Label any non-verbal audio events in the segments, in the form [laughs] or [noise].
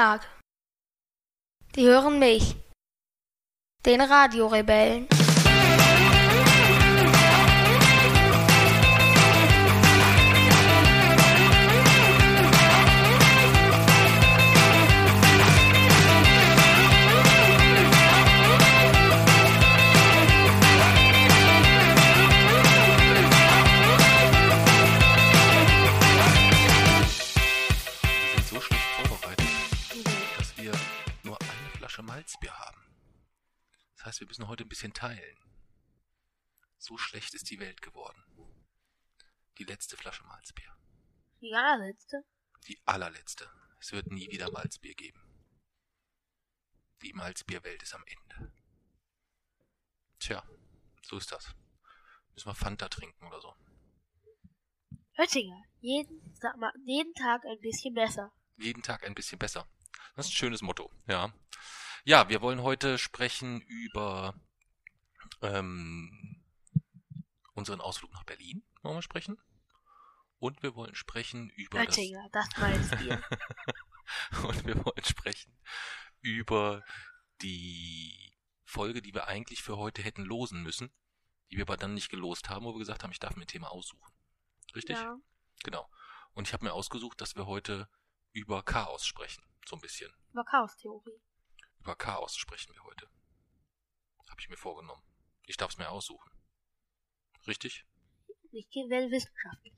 Tag. Die hören mich, den Radiorebellen. Heute ein bisschen teilen. So schlecht ist die Welt geworden. Die letzte Flasche Malzbier. Die allerletzte? Die allerletzte. Es wird nie wieder Malzbier geben. Die Malzbierwelt ist am Ende. Tja, so ist das. Müssen wir Fanta trinken oder so. Höttinger, jeden, sag mal, jeden Tag ein bisschen besser. jeden Tag ein bisschen besser. Das ist ein schönes Motto, ja. Ja, wir wollen heute sprechen über ähm, unseren Ausflug nach Berlin, wollen wir sprechen. Und wir wollen sprechen über das, Höttinger, das Malzbier. [laughs] und wir wollen sprechen über die Folge, die wir eigentlich für heute hätten losen müssen, die wir aber dann nicht gelost haben, wo wir gesagt haben, ich darf mir ein Thema aussuchen. Richtig? ja. Genau. Und ich habe mir ausgesucht, dass wir heute über Chaos sprechen, so ein bisschen. Über Chaostheorie. Über Chaos sprechen wir heute. Habe ich mir vorgenommen. Ich darf es mir aussuchen. Richtig? Ich werde wissenschaftlich.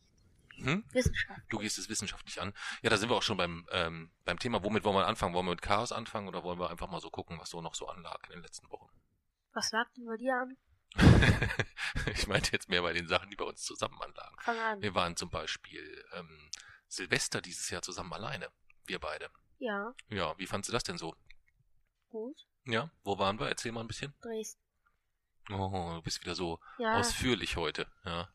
Hm? Wissenschaft. Du gehst es wissenschaftlich an. Ja, da sind wir auch schon beim, ähm, beim Thema. Womit wollen wir anfangen? Wollen wir mit Chaos anfangen oder wollen wir einfach mal so gucken, was so noch so anlag in den letzten Wochen? Was lag denn bei dir an? [laughs] ich meinte jetzt mehr bei den Sachen, die bei uns zusammen anlagen. Fang an. Wir waren zum Beispiel ähm, Silvester dieses Jahr zusammen alleine. Wir beide. Ja, Ja, wie fandst du das denn so? Gut. Ja, wo waren wir? Erzähl mal ein bisschen. Dresden. Oh, du bist wieder so Ja, ausführlich heute, ja.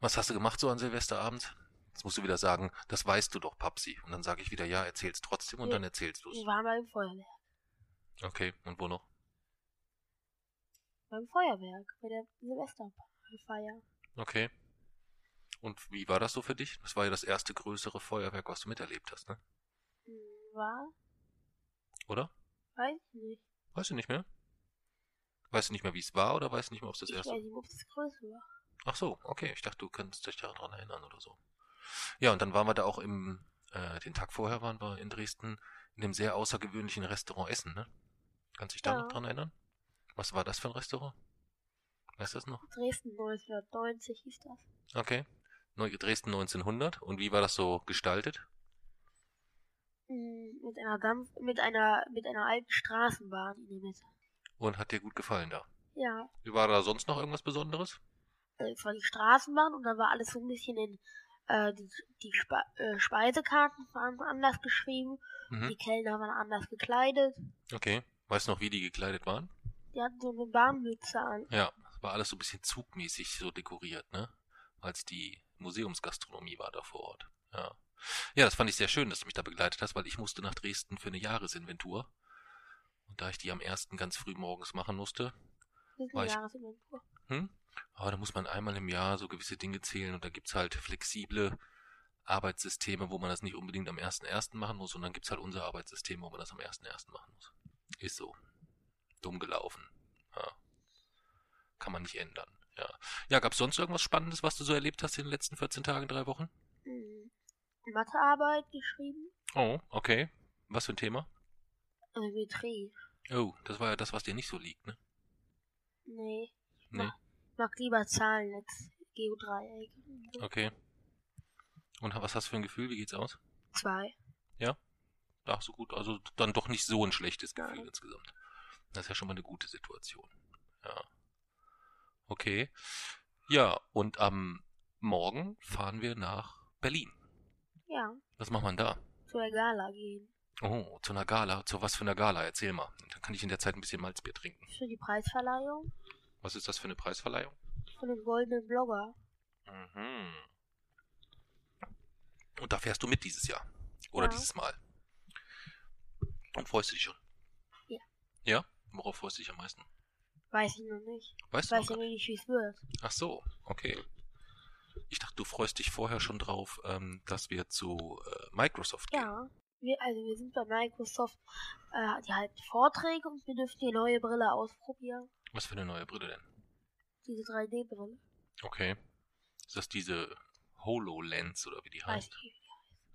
Was hast du gemacht so an Silvesterabend? Jetzt musst du wieder sagen, das weißt du doch, Papsi. Und dann sage ich wieder, ja, erzähl's trotzdem und Ja. dann erzählst du's. wir waren beim Feuerwerk. Okay, und wo noch? Beim Feuerwerk, bei der Silvesterfeier. Okay. Und wie war das so für dich? Das war ja das erste größere Feuerwerk, was du miterlebt hast, ne? War? Oder? Weiß ich nicht. Weißt du nicht mehr? Weißt du nicht mehr, wie es war oder weißt du nicht mehr, ob es das Ich erste weiß nicht, ob es größer war. Ach so, okay. Ich dachte, du könntest dich daran erinnern oder so. Ja, und dann waren wir da auch im, äh, den Tag vorher waren wir in Dresden in dem sehr außergewöhnlichen Restaurant essen, ne? Kannst du dich da Ja. noch dran erinnern? Was war das für ein Restaurant? Weißt du das noch? Dresden 1990 hieß das. Okay. Dresden 1900. Und wie war das so gestaltet? Hm, Mit einer Dampf mit einer mit einer alten Straßenbahn in der Mitte. Und hat dir gut gefallen da? Ja, Wie war da sonst noch irgendwas Besonderes? äh, es war die Straßenbahn und dann war alles so ein bisschen in äh, die, die Spe äh, Speisekarten waren anders geschrieben, Mhm. die Kellner waren anders gekleidet, Okay. Weißt du noch, wie die gekleidet waren? die hatten so eine Bahnmütze an. Ja, es war alles so ein bisschen zugmäßig so dekoriert, ne? Als die Museumsgastronomie war da vor Ort. Ja. Ja, das fand ich sehr schön, dass du mich da begleitet hast, weil ich musste nach Dresden für eine Jahresinventur. Und da ich die am ersten ganz früh morgens machen musste, War ich- Jahresinventur. hm? Aber da muss man einmal im Jahr so gewisse Dinge zählen und da gibt's halt flexible Arbeitssysteme, wo man das nicht unbedingt am 1.1. machen muss und dann gibt's halt unser Arbeitssystem, wo man das am 1.1. machen muss. Ist so. Dumm gelaufen. Ja. Kann man nicht ändern. Ja. Ja, gab's sonst irgendwas Spannendes, was du so erlebt hast in den letzten 14 Tagen, drei Wochen? Hm. Mathearbeit geschrieben, Oh, okay. Was für ein Thema? Geometrie. Oh, das war ja das, was dir nicht so liegt, ne? Nee, Nee. ich mag lieber Zahlen als Geodreieck. Okay. Und was hast du für ein Gefühl? Wie geht's aus? Zwei. Ach, so gut. Also dann doch nicht so ein schlechtes Gefühl Nein. insgesamt. Das ist ja schon mal eine gute Situation. Ja. Okay. Ja, und am Morgen fahren wir nach Berlin. Ja, Was macht man da? zur Gala gehen. Oh, zu einer Gala. Zu was für einer Gala? Erzähl mal. Dann kann ich in der Zeit ein bisschen Malzbier trinken. Für die Preisverleihung Was ist das für eine Preisverleihung? von dem goldenen Blogger. Mhm. Und da fährst du mit dieses Jahr. Oder Ja. dieses Mal. Und freust du dich schon? Ja. Ja? Worauf freust du dich am meisten? Weiß ich noch nicht. Weißt Ich du weiß noch ja gar nicht, wie es wird. Ach so, okay. Ich dachte, du freust dich vorher schon drauf, ähm, dass wir zu äh, Microsoft gehen. Ja, wir, also wir sind bei Microsoft, äh, die halten Vorträge und wir dürfen die neue Brille ausprobieren. Was für eine neue Brille denn? Diese 3D-Brille. Okay. Ist das diese HoloLens oder wie die Weiß heißt? ich nicht.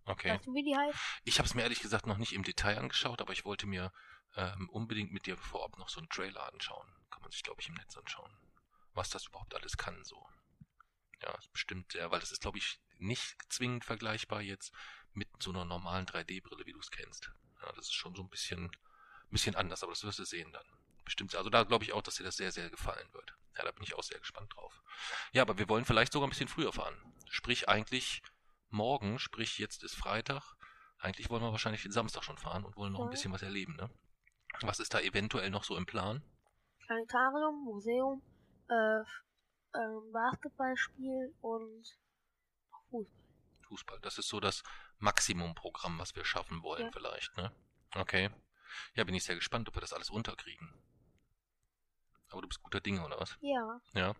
Okay. Weißt du, wie die heißt? Ich habe es mir ehrlich gesagt noch nicht im Detail angeschaut, aber ich wollte mir ähm, unbedingt mit dir vorab noch so einen Trailer anschauen. Kann man sich, glaube ich, im Netz anschauen. Was das überhaupt alles kann, so. Ja, ist bestimmt sehr, weil das ist, glaube ich, nicht zwingend vergleichbar jetzt mit so einer normalen 3D-Brille, wie du es kennst. Ja, das ist schon so ein bisschen, bisschen anders, aber das wirst du sehen dann. Bestimmt. Also da glaube ich auch, dass dir das sehr, sehr gefallen wird. Ja, da bin ich auch sehr gespannt drauf. Ja, aber wir wollen vielleicht sogar ein bisschen früher fahren. Sprich eigentlich morgen, sprich jetzt ist Freitag. Eigentlich wollen wir wahrscheinlich den Samstag schon fahren und wollen noch ein Ja. bisschen was erleben, ne? Was ist da eventuell noch so im Plan? Planetarium, Museum, äh, ähm, Basketballspiel und Fußball. Fußball. Das ist so das Maximumprogramm, was wir schaffen wollen, Ja. vielleicht, ne? Okay. Ja, bin ich sehr gespannt, ob wir das alles unterkriegen. Aber du bist guter Dinge, oder was? Ja, Ja.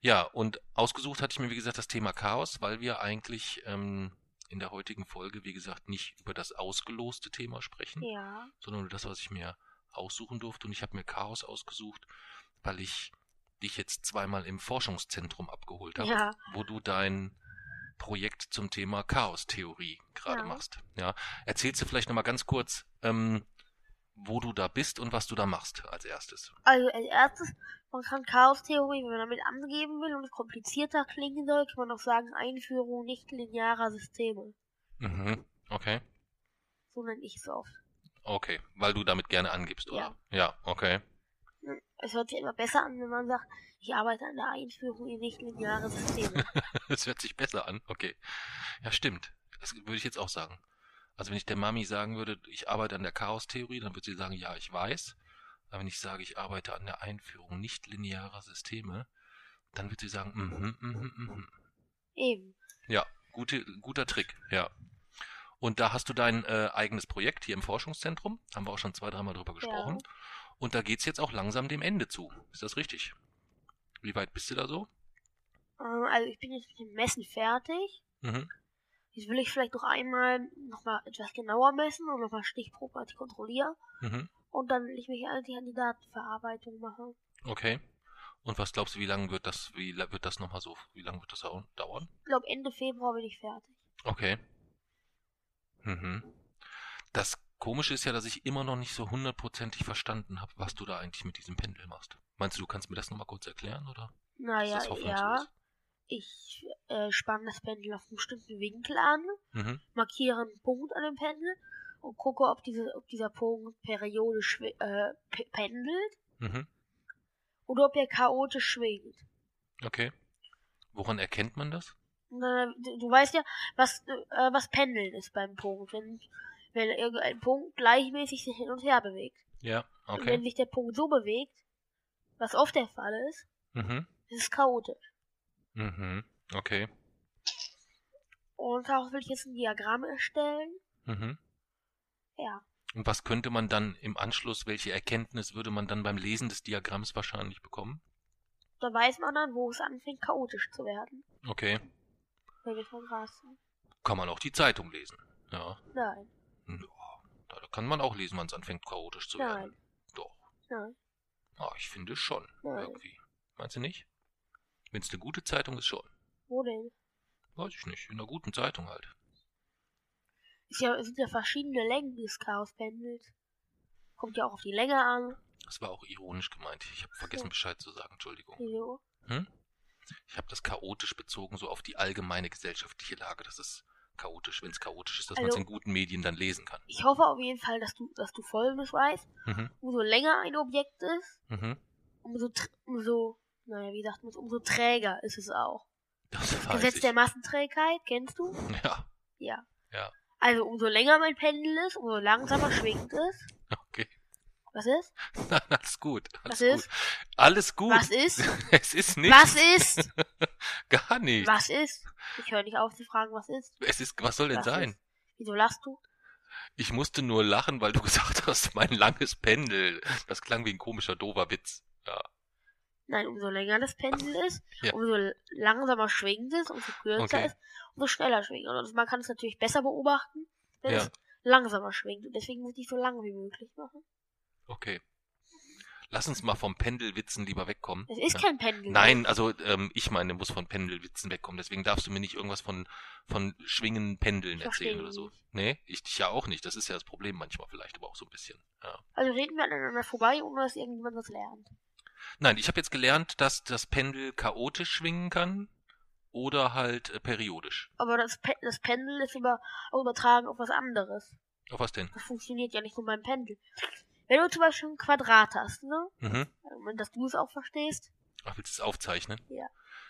Ja, und ausgesucht hatte ich mir, wie gesagt, das Thema Chaos, weil wir eigentlich ähm, in der heutigen Folge, wie gesagt, nicht über das ausgeloste Thema sprechen, ja, sondern über das, was ich mir aussuchen durfte. Und ich habe mir Chaos ausgesucht, weil ich dich jetzt zweimal im Forschungszentrum abgeholt habe, ja. wo du dein Projekt zum Thema Chaostheorie gerade Ja. machst. Ja, erzählst du vielleicht nochmal ganz kurz, ähm, wo du da bist und was du da machst als erstes. Also als erstes, man kann Chaostheorie, wenn man damit angeben will und es komplizierter klingen soll, kann man auch sagen Einführung nicht-linearer Systeme. Mhm. Okay. So nenne ich es oft. Okay, weil du damit gerne angibst, oder? Ja, okay. Es hört sich immer besser an, wenn man sagt, ich arbeite an der Einführung in nicht-lineare Systeme. [laughs] Das hört sich besser an. Okay. Ja, stimmt. Das würde ich jetzt auch sagen. Also wenn ich der Mami sagen würde, ich arbeite an der Chaostheorie, dann würde sie sagen, ja, ich weiß. Aber wenn ich sage, ich arbeite an der Einführung nicht linearer Systeme, dann wird sie sagen, mhm, mhm, mhm. Eben. Ja, gute, guter Trick, ja. Und da hast du dein äh, eigenes Projekt hier im Forschungszentrum. Haben wir auch schon zwei, dreimal drüber gesprochen. Und da geht's jetzt auch langsam dem Ende zu. Ist das richtig? Wie weit bist du da so? Ähm, also ich bin jetzt mit dem Messen fertig. Mhm. Jetzt will ich vielleicht noch einmal nochmal etwas genauer messen und nochmal stichprobenartig kontrollieren. Mhm. Und dann will ich mich eigentlich an die Datenverarbeitung machen. Okay. Und was glaubst du, wie lange wird das, wie wird das nochmal so, wie lange wird das dau- dauern? Ich glaube Ende Februar bin ich fertig. Okay. Mhm. Das Komische ist ja, dass ich immer noch nicht so hundertprozentig verstanden habe, was du da eigentlich mit diesem Pendel machst. Meinst du, du kannst mir das nochmal kurz erklären, oder? Naja, ja. Ich äh, spanne das Pendel auf einen bestimmten Winkel an, Mhm. markiere einen Punkt an dem Pendel und gucke, ob, diese, ob dieser Punkt periodisch äh, pe- pendelt Mhm. oder ob er chaotisch schwingt. Okay. Woran erkennt man das? Na, du, du weißt ja, was, äh, was Pendeln ist beim Punkt. Wenn, wenn irgendein Punkt gleichmäßig sich hin und her bewegt. Ja, Und okay. wenn sich der Punkt so bewegt, was oft der Fall ist, Mhm. ist es chaotisch. Mhm. Okay. Und daraus will ich jetzt ein Diagramm erstellen. Mhm. Ja. Und was könnte man dann im Anschluss, welche Erkenntnis würde man dann beim Lesen des Diagramms wahrscheinlich bekommen? Da weiß man dann, wo es anfängt, chaotisch zu werden. Okay. Wenn wir von Gras sind. Kann man auch die Zeitung lesen. Ja. Nein, Ja, da kann man auch lesen, wann es anfängt chaotisch zu werden. nein, Doch. nein, Ah, ich finde schon. nein. Irgendwie. Meinst du nicht? Wenn es eine gute Zeitung ist, schon. Wo denn? Weiß ich nicht. In einer guten Zeitung halt. Es ja, sind ja verschiedene Längen des Chaospendels. Kommt ja auch auf die Länge an. Das war auch ironisch gemeint. Ich habe vergessen, Ja. Bescheid zu sagen. Entschuldigung. Wieso? Hm? Ich habe das chaotisch bezogen, so auf die allgemeine gesellschaftliche Lage. Das ist chaotisch, wenn es chaotisch ist, dass man es Also- in guten Medien dann lesen kann. Ich hoffe auf jeden Fall, dass du, dass du Folgendes weißt. Mhm. Umso länger ein Objekt ist, Mhm. umso, umso, naja, wie sagt man es, umso träger ist es auch. Das weiß Gesetz ich. der Massenträgheit, kennst du? Ja, Ja. Ja. Also umso länger mein Pendel ist, umso langsamer schwingt es. okay. Was ist? Nein, [laughs] alles gut. Alles Was gut. ist? Alles gut. Was ist? [laughs] Es ist nicht. Was ist? [laughs] [laughs] Gar nicht. Was ist? Ich höre nicht auf zu fragen, was ist. Es ist, was soll denn Was sein? ist? Wieso lachst du? Ich musste nur lachen, weil du [laughs] gesagt hast, mein langes Pendel. Das klang wie ein komischer, dover Witz. Ja. Nein, umso länger das Pendel ist, Ja. umso langsamer schwingt es, umso kürzer Okay. ist, umso schneller schwingt. Und man kann es natürlich besser beobachten, wenn, Ja. es, langsamer schwingt. Und deswegen muss ich so lang wie möglich machen. Okay. Lass uns mal vom Pendelwitzen lieber wegkommen. Es ist Ja. kein Pendel. Nein, also ähm, ich meine, muss von Pendelwitzen wegkommen. Deswegen darfst du mir nicht irgendwas von von schwingenden Pendeln Ich erzählen oder so. nicht. Nee, ich dich ja auch nicht. Das ist ja das Problem manchmal vielleicht, aber auch so ein bisschen. Ja. Also reden wir aneinander vorbei, ohne dass irgendjemand was lernt. Nein, ich habe jetzt gelernt, dass das Pendel chaotisch schwingen kann oder halt äh, periodisch. Aber das, Pe das Pendel ist über übertragen auf was anderes. Auf was denn? Das funktioniert ja nicht nur beim Pendel. Wenn du zum Beispiel ein Quadrat hast, ne? Mhm. Dass du es auch verstehst. Ach, willst du es aufzeichnen? Ja.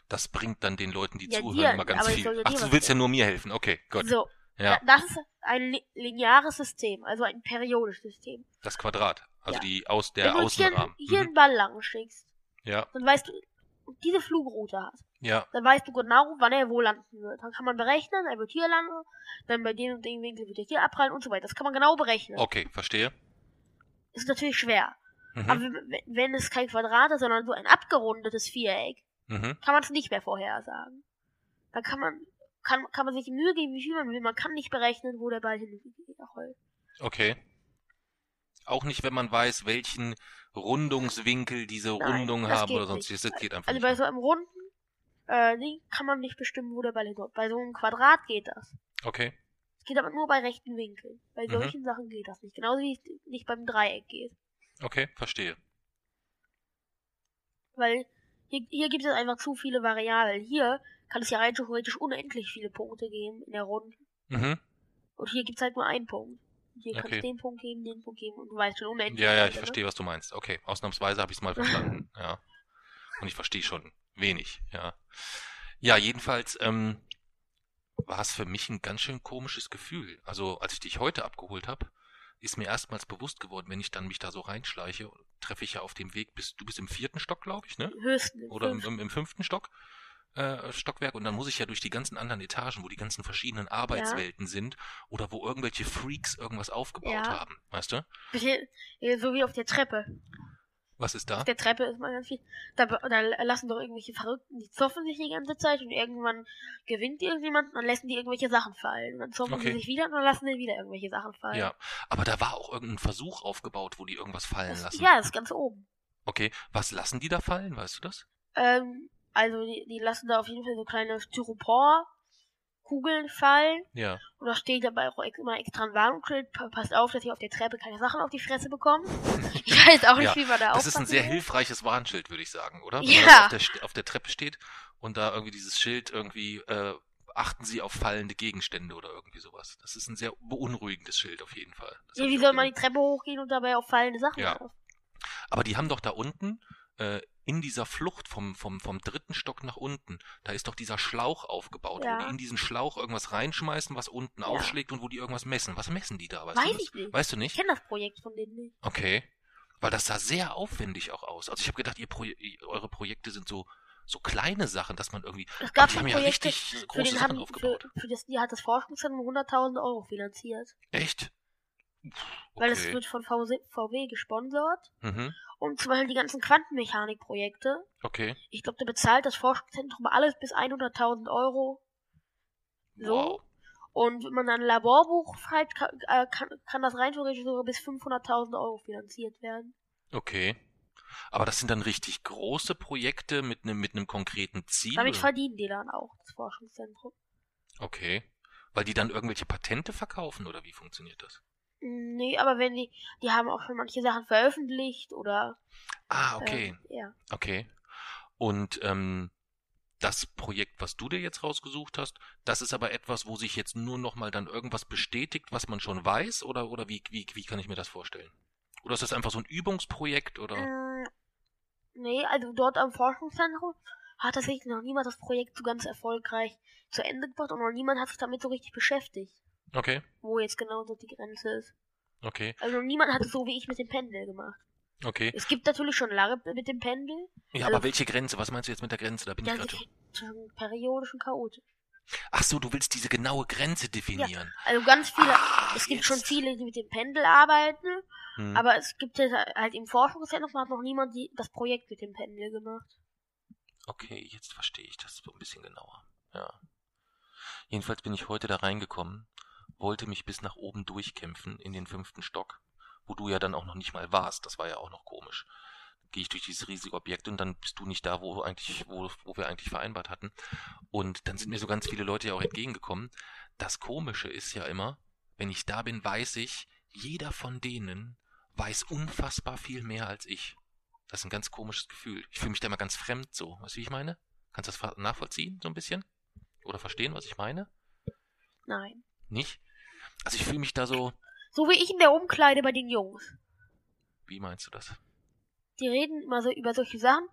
Das bringt dann den Leuten, die Ja, zuhören, dir, immer ganz viel. Ach, du willst ja nur mir helfen. Okay, gut. So. Ja, Da- Das ist ein li lineares System, also ein periodisches System. das Quadrat. Also Ja. die aus der Wenn du jetzt hier, Außenrahmen. hier Mhm. einen Ball lang schickst, Ja, dann weißt du, diese Flugroute hast, ja, dann weißt du genau, wann er wo landen wird. Dann kann man berechnen, er wird hier landen, dann bei dem und dem Winkel wird er hier abprallen und so weiter. Das kann man genau berechnen. okay, verstehe. Ist natürlich schwer. Mhm. Aber wenn- es kein Quadrat ist, sondern so ein abgerundetes Viereck, Mhm. kann man es nicht mehr vorhersagen. Dann kann man, kann, kann man sich Mühe geben, wie viel man will. Man kann nicht berechnen, wo der Ball hinrollt. Okay. Auch nicht, wenn man weiß, welchen Rundungswinkel diese Nein, Rundung haben oder sonstiges. Das geht einfach Also bei so einem runden äh, Ding kann man nicht bestimmen, wo der Ball hinrollt. Bei so einem Quadrat geht das. Okay. Es geht aber nur bei rechten Winkeln. Bei Mhm. solchen Sachen geht das nicht. Genauso wie es nicht beim Dreieck geht. Okay, verstehe. Weil hier, hier gibt es einfach zu viele Variablen. Hier kann es ja rein theoretisch unendlich viele Punkte geben in der Runde. Mhm. Und hier gibt es halt nur einen Punkt. Hier kann Okay. es den Punkt geben, den Punkt geben und du weißt schon unendlich. Ja, ja, ich ne? verstehe, was du meinst. Okay, ausnahmsweise habe ich es mal [laughs] verstanden. Ja. Und ich verstehe schon wenig, ja. Ja, jedenfalls ähm, war es für mich ein ganz schön komisches Gefühl. Also, als ich dich heute abgeholt habe, ist mir erstmals bewusst geworden, wenn ich dann mich da so reinschleiche, treffe ich ja auf dem Weg bis, du bist im vierten Stock, glaube ich, ne? Höchstens. Oder im, fünften. im, im fünften Stock, äh, Stockwerk. Und dann muss ich ja durch die ganzen anderen Etagen, wo die ganzen verschiedenen Arbeitswelten sind oder wo irgendwelche Freaks irgendwas aufgebaut Ja. haben. Weißt du? Hier So wie auf der Treppe. Was ist da? Auf der Treppe ist man ganz viel. Da, da lassen doch irgendwelche Verrückten, die zoffen sich die ganze Zeit und irgendwann gewinnt irgendjemand und dann lassen die irgendwelche Sachen fallen. Und dann zoffen Okay. sie sich wieder und dann lassen sie wieder irgendwelche Sachen fallen. Ja, aber da war auch irgendein Versuch aufgebaut, wo die irgendwas fallen Das, lassen. ja, das ist ganz oben. Okay, was lassen die da fallen, weißt du das? Ähm, also die, die lassen da auf jeden Fall so kleine Styropor-Kugeln fallen. Ja, Und da steht dabei auch immer extra ein Warnschild. Pa- Passt auf, dass ihr auf der Treppe keine Sachen auf die Fresse bekommt. [laughs] Ich weiß auch nicht, Ja, wie man da das ist ein sehr hilfreiches Warnschild, würde ich sagen, oder? Wenn Ja. man auf der, auf der Treppe steht und da irgendwie dieses Schild irgendwie, äh, achten Sie auf fallende Gegenstände oder irgendwie sowas. Das ist ein sehr beunruhigendes Schild auf jeden Fall. Ja, wie soll man die. Treppe hochgehen und dabei auf fallende Sachen Ja. auf? Aber die haben doch da unten, äh, in dieser Flucht vom, vom, vom dritten Stock nach unten, da ist doch dieser Schlauch aufgebaut, Ja. wo die in diesen Schlauch irgendwas reinschmeißen, was unten Ja. aufschlägt und wo die irgendwas messen. Was messen die da? Weißt Weiß du ich nicht. Weißt du Ich nicht? kenne das Projekt von denen nicht. Okay. Weil das sah sehr aufwendig auch aus. Also ich habe gedacht, ihr Pro eure Projekte sind so, so kleine Sachen, dass man irgendwie. Es gab die schon haben ja Projekte, richtig für große den Sachen haben, für, aufgebaut. für das, die hat das Forschungszentrum 100.000 Euro finanziert. Echt? Weil es wird von VW, gesponsert. Mhm. Und zum Beispiel die ganzen Quantenmechanikprojekte. Okay. Ich glaube, da bezahlt das Forschungszentrum alles bis 100.000 Euro. So. Wow. Und wenn man ein Laborbuch schreibt, kann, äh, kann, kann das rein theoretisch sogar bis 500.000 Euro finanziert werden. Okay. Aber das sind dann richtig große Projekte mit einem mit einem konkreten Ziel. Damit verdienen die dann auch, das Forschungszentrum. Okay. Weil die dann irgendwelche Patente verkaufen oder wie funktioniert das? Nee, aber wenn die, die haben auch schon manche Sachen veröffentlicht oder, Ah, okay. ähm, ja. Okay. Und ähm, das Projekt, was du dir jetzt rausgesucht hast, das ist aber etwas, wo sich jetzt nur noch mal dann irgendwas bestätigt, was man schon weiß, oder oder wie wie wie kann ich mir das vorstellen? Oder ist das einfach so ein Übungsprojekt oder? Mm, Nee, also dort am Forschungszentrum hat tatsächlich noch niemand das Projekt so ganz erfolgreich zu Ende gebracht und noch niemand hat sich damit so richtig beschäftigt, Okay, wo jetzt genau so die Grenze ist. okay, Also niemand hat es so wie ich mit dem Pendel gemacht. okay. Es gibt natürlich schon lange mit dem Pendel, Ja, Also- aber welche Grenze? Was meinst du jetzt mit der Grenze? Da bin ich ja, gerade so. zwischen periodisch und chaotisch. Ach so, du willst diese genaue Grenze definieren. Also ganz viele, Ah, es gibt jetzt. schon viele, die mit dem Pendel arbeiten, Hm. aber es gibt jetzt halt im Forschungszentrum hat noch niemand die, das Projekt mit dem Pendel gemacht. Okay, jetzt verstehe ich das so ein bisschen genauer. Ja. Jedenfalls bin ich heute da reingekommen wollte mich bis nach oben durchkämpfen in den fünften Stock, wo du ja dann auch noch nicht mal warst. Das war ja auch noch komisch. Gehe ich durch dieses riesige Objekt und dann bist du nicht da, wo eigentlich, wo, wo wir eigentlich vereinbart hatten. Und dann sind mir so ganz viele Leute ja auch entgegengekommen. Das Komische ist ja immer, wenn ich da bin, weiß ich, jeder von denen weiß unfassbar viel mehr als ich. Das ist ein ganz komisches Gefühl. Ich fühle mich da immer ganz fremd so. Weißt du, wie ich meine? Kannst du das nachvollziehen, so ein bisschen? Oder verstehen, was ich meine? Nein. Nicht? Also ich fühle mich da so. So wie ich in der Umkleide bei den Jungs. Wie meinst du das? Die reden immer so über solche Sachen,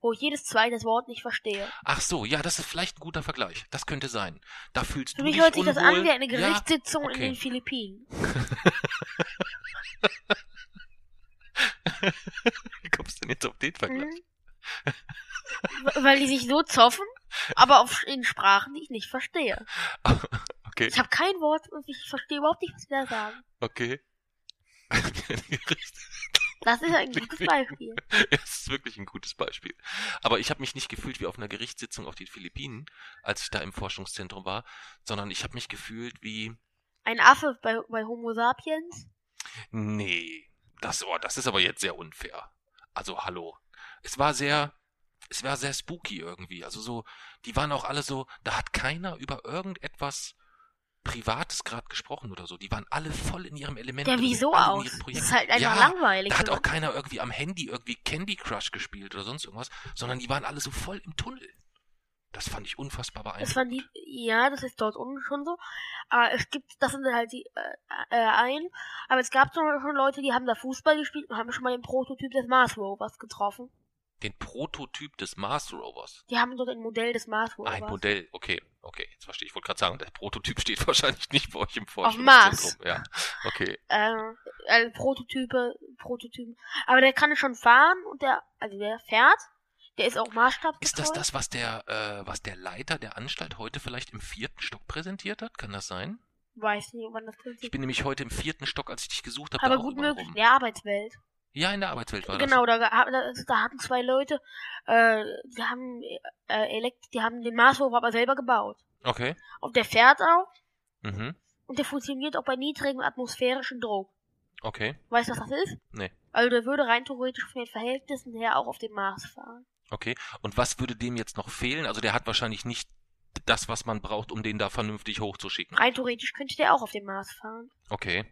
wo ich jedes zweite Wort nicht verstehe. Ach so, ja, das ist vielleicht ein guter Vergleich. Das könnte sein. Da fühlst Für du mich dich hört sich unwohl. das an wie eine Gerichtssitzung ja? in okay. den Philippinen. [laughs] Wie kommst du denn jetzt auf den Vergleich? W- Weil die sich so zoffen, aber auf, in Sprachen, die ich nicht verstehe. [laughs] Okay, Ich habe kein Wort und ich verstehe überhaupt nicht, was sie da sagen. okay. [laughs] Das ist ein gutes Beispiel. [laughs] Es ist wirklich ein gutes Beispiel. Aber ich habe mich nicht gefühlt wie auf einer Gerichtssitzung auf den Philippinen, als ich da im Forschungszentrum war, sondern ich habe mich gefühlt wie, Ein Affe bei, bei Homo sapiens. nee, das, oh, das ist aber jetzt sehr unfair. Also hallo. Es war sehr, es war sehr spooky irgendwie. Also so, die waren auch alle so, da hat keiner über irgendetwas Privates gerade gesprochen oder so. Die waren alle voll in ihrem Element. Drin, wieso ihren Das ist halt einfach ja, langweilig. Da hat auch keiner irgendwie am Handy irgendwie Candy Crush gespielt oder sonst irgendwas, sondern die waren alle so voll im Tunnel. Das fand ich unfassbar Das beeindruckend. waren die, ja, das ist dort unten schon so. Aber es gibt, das sind halt die äh, äh, ein. Aber es gab schon, schon Leute, die haben da Fußball gespielt und haben schon mal den Prototyp des Mars Rovers getroffen. Den Prototyp des Mars Rovers. Die haben dort ein Modell des Mars Rovers. Ein Modell, okay, okay, jetzt verstehe ich. Ich wollte gerade sagen, der Prototyp [laughs] steht wahrscheinlich nicht bei euch im Auf Mars. Forschungszentrum. Ja, okay. Äh, äh, Prototype, Prototypen. Aber der kann schon fahren und der, also der fährt. Der ist auch maßstabsgetreu. Ist das das, was der, äh, was der Leiter der Anstalt heute vielleicht im vierten Stock präsentiert hat? Kann das sein? Weiß nicht, wann das Ich Prinzip bin nämlich heute im vierten Stock, als ich dich gesucht habe. Aber gut möglich, rum. der Arbeitswelt. Ja, in der Arbeitswelt war das. Genau, da, geha- da, hatten zwei Leute, äh, die haben, äh, Elekt die haben den Mars Rover aber selber gebaut. Okay. Und der fährt auch Mhm. und der funktioniert auch bei niedrigem atmosphärischen Druck. Okay. Weißt du, was das ist? Nee. Also der würde rein theoretisch von den Verhältnissen her auch auf dem Mars fahren. Okay. Und was würde dem jetzt noch fehlen? Also der hat wahrscheinlich nicht das, was man braucht, um den da vernünftig hochzuschicken. Rein theoretisch könnte der auch auf dem Mars fahren. Okay.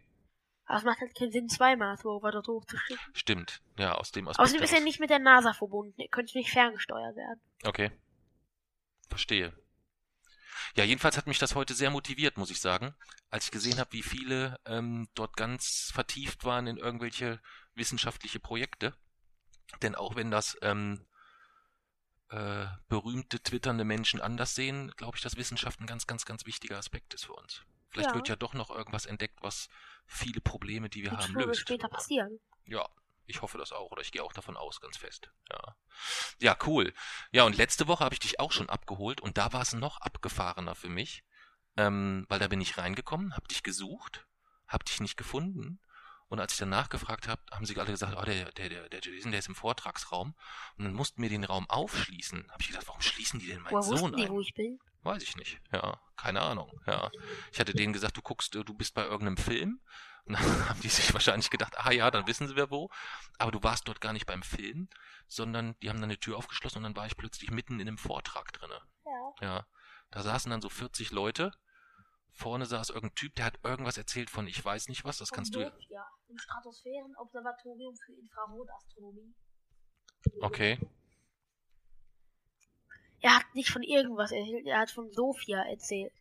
Aber es macht halt keinen Sinn, zwei Mars Rover dort hochzuschicken. Stimmt. Ja, aus dem Aspekt. Außerdem ist er nicht mit der NASA verbunden. Er könnte nicht ferngesteuert werden. Okay. Verstehe. Ja, jedenfalls hat mich das heute sehr motiviert, muss ich sagen, als ich gesehen habe, wie viele ähm, dort ganz vertieft waren in irgendwelche wissenschaftliche Projekte. Denn auch wenn das ähm, äh, berühmte twitternde Menschen anders sehen, glaube ich, dass Wissenschaft ein ganz, ganz, ganz wichtiger Aspekt ist für uns. Vielleicht Ja. wird ja doch noch irgendwas entdeckt, was viele Probleme, die wir Wird haben, löst. später passieren. Ja, ich hoffe das auch oder ich gehe auch davon aus, ganz fest. Ja. Ja, cool. Ja, und letzte Woche habe ich dich auch schon abgeholt und da war es noch abgefahrener für mich, ähm, weil da bin ich reingekommen, habe dich gesucht, habe dich nicht gefunden und als ich dann nachgefragt habe, haben sie alle gesagt, oh, der, der, der, der Jason, der ist im Vortragsraum und dann mussten wir den Raum aufschließen. Habe ich gedacht, warum schließen die denn meinen Woher Sohn die, ein? wo ich bin? Weiß ich nicht. Ja, keine Ahnung. Ja, ich hatte denen gesagt, du guckst, äh, du bist bei irgendeinem Film. Und dann [laughs] haben die sich wahrscheinlich gedacht, ah ja, dann wissen sie wer wo. Aber du warst dort gar nicht beim Film, sondern die haben dann eine Tür aufgeschlossen und dann war ich plötzlich mitten in einem Vortrag drinne. Ja. Ja, da saßen dann so 40 Leute. Vorne saß irgendein Typ, der hat irgendwas erzählt von ich weiß nicht was. Das kannst du. Ja, im Stratosphärenobservatorium für Infrarotastronomie. Okay. Er hat nicht von irgendwas erzählt, er hat von Sophia erzählt.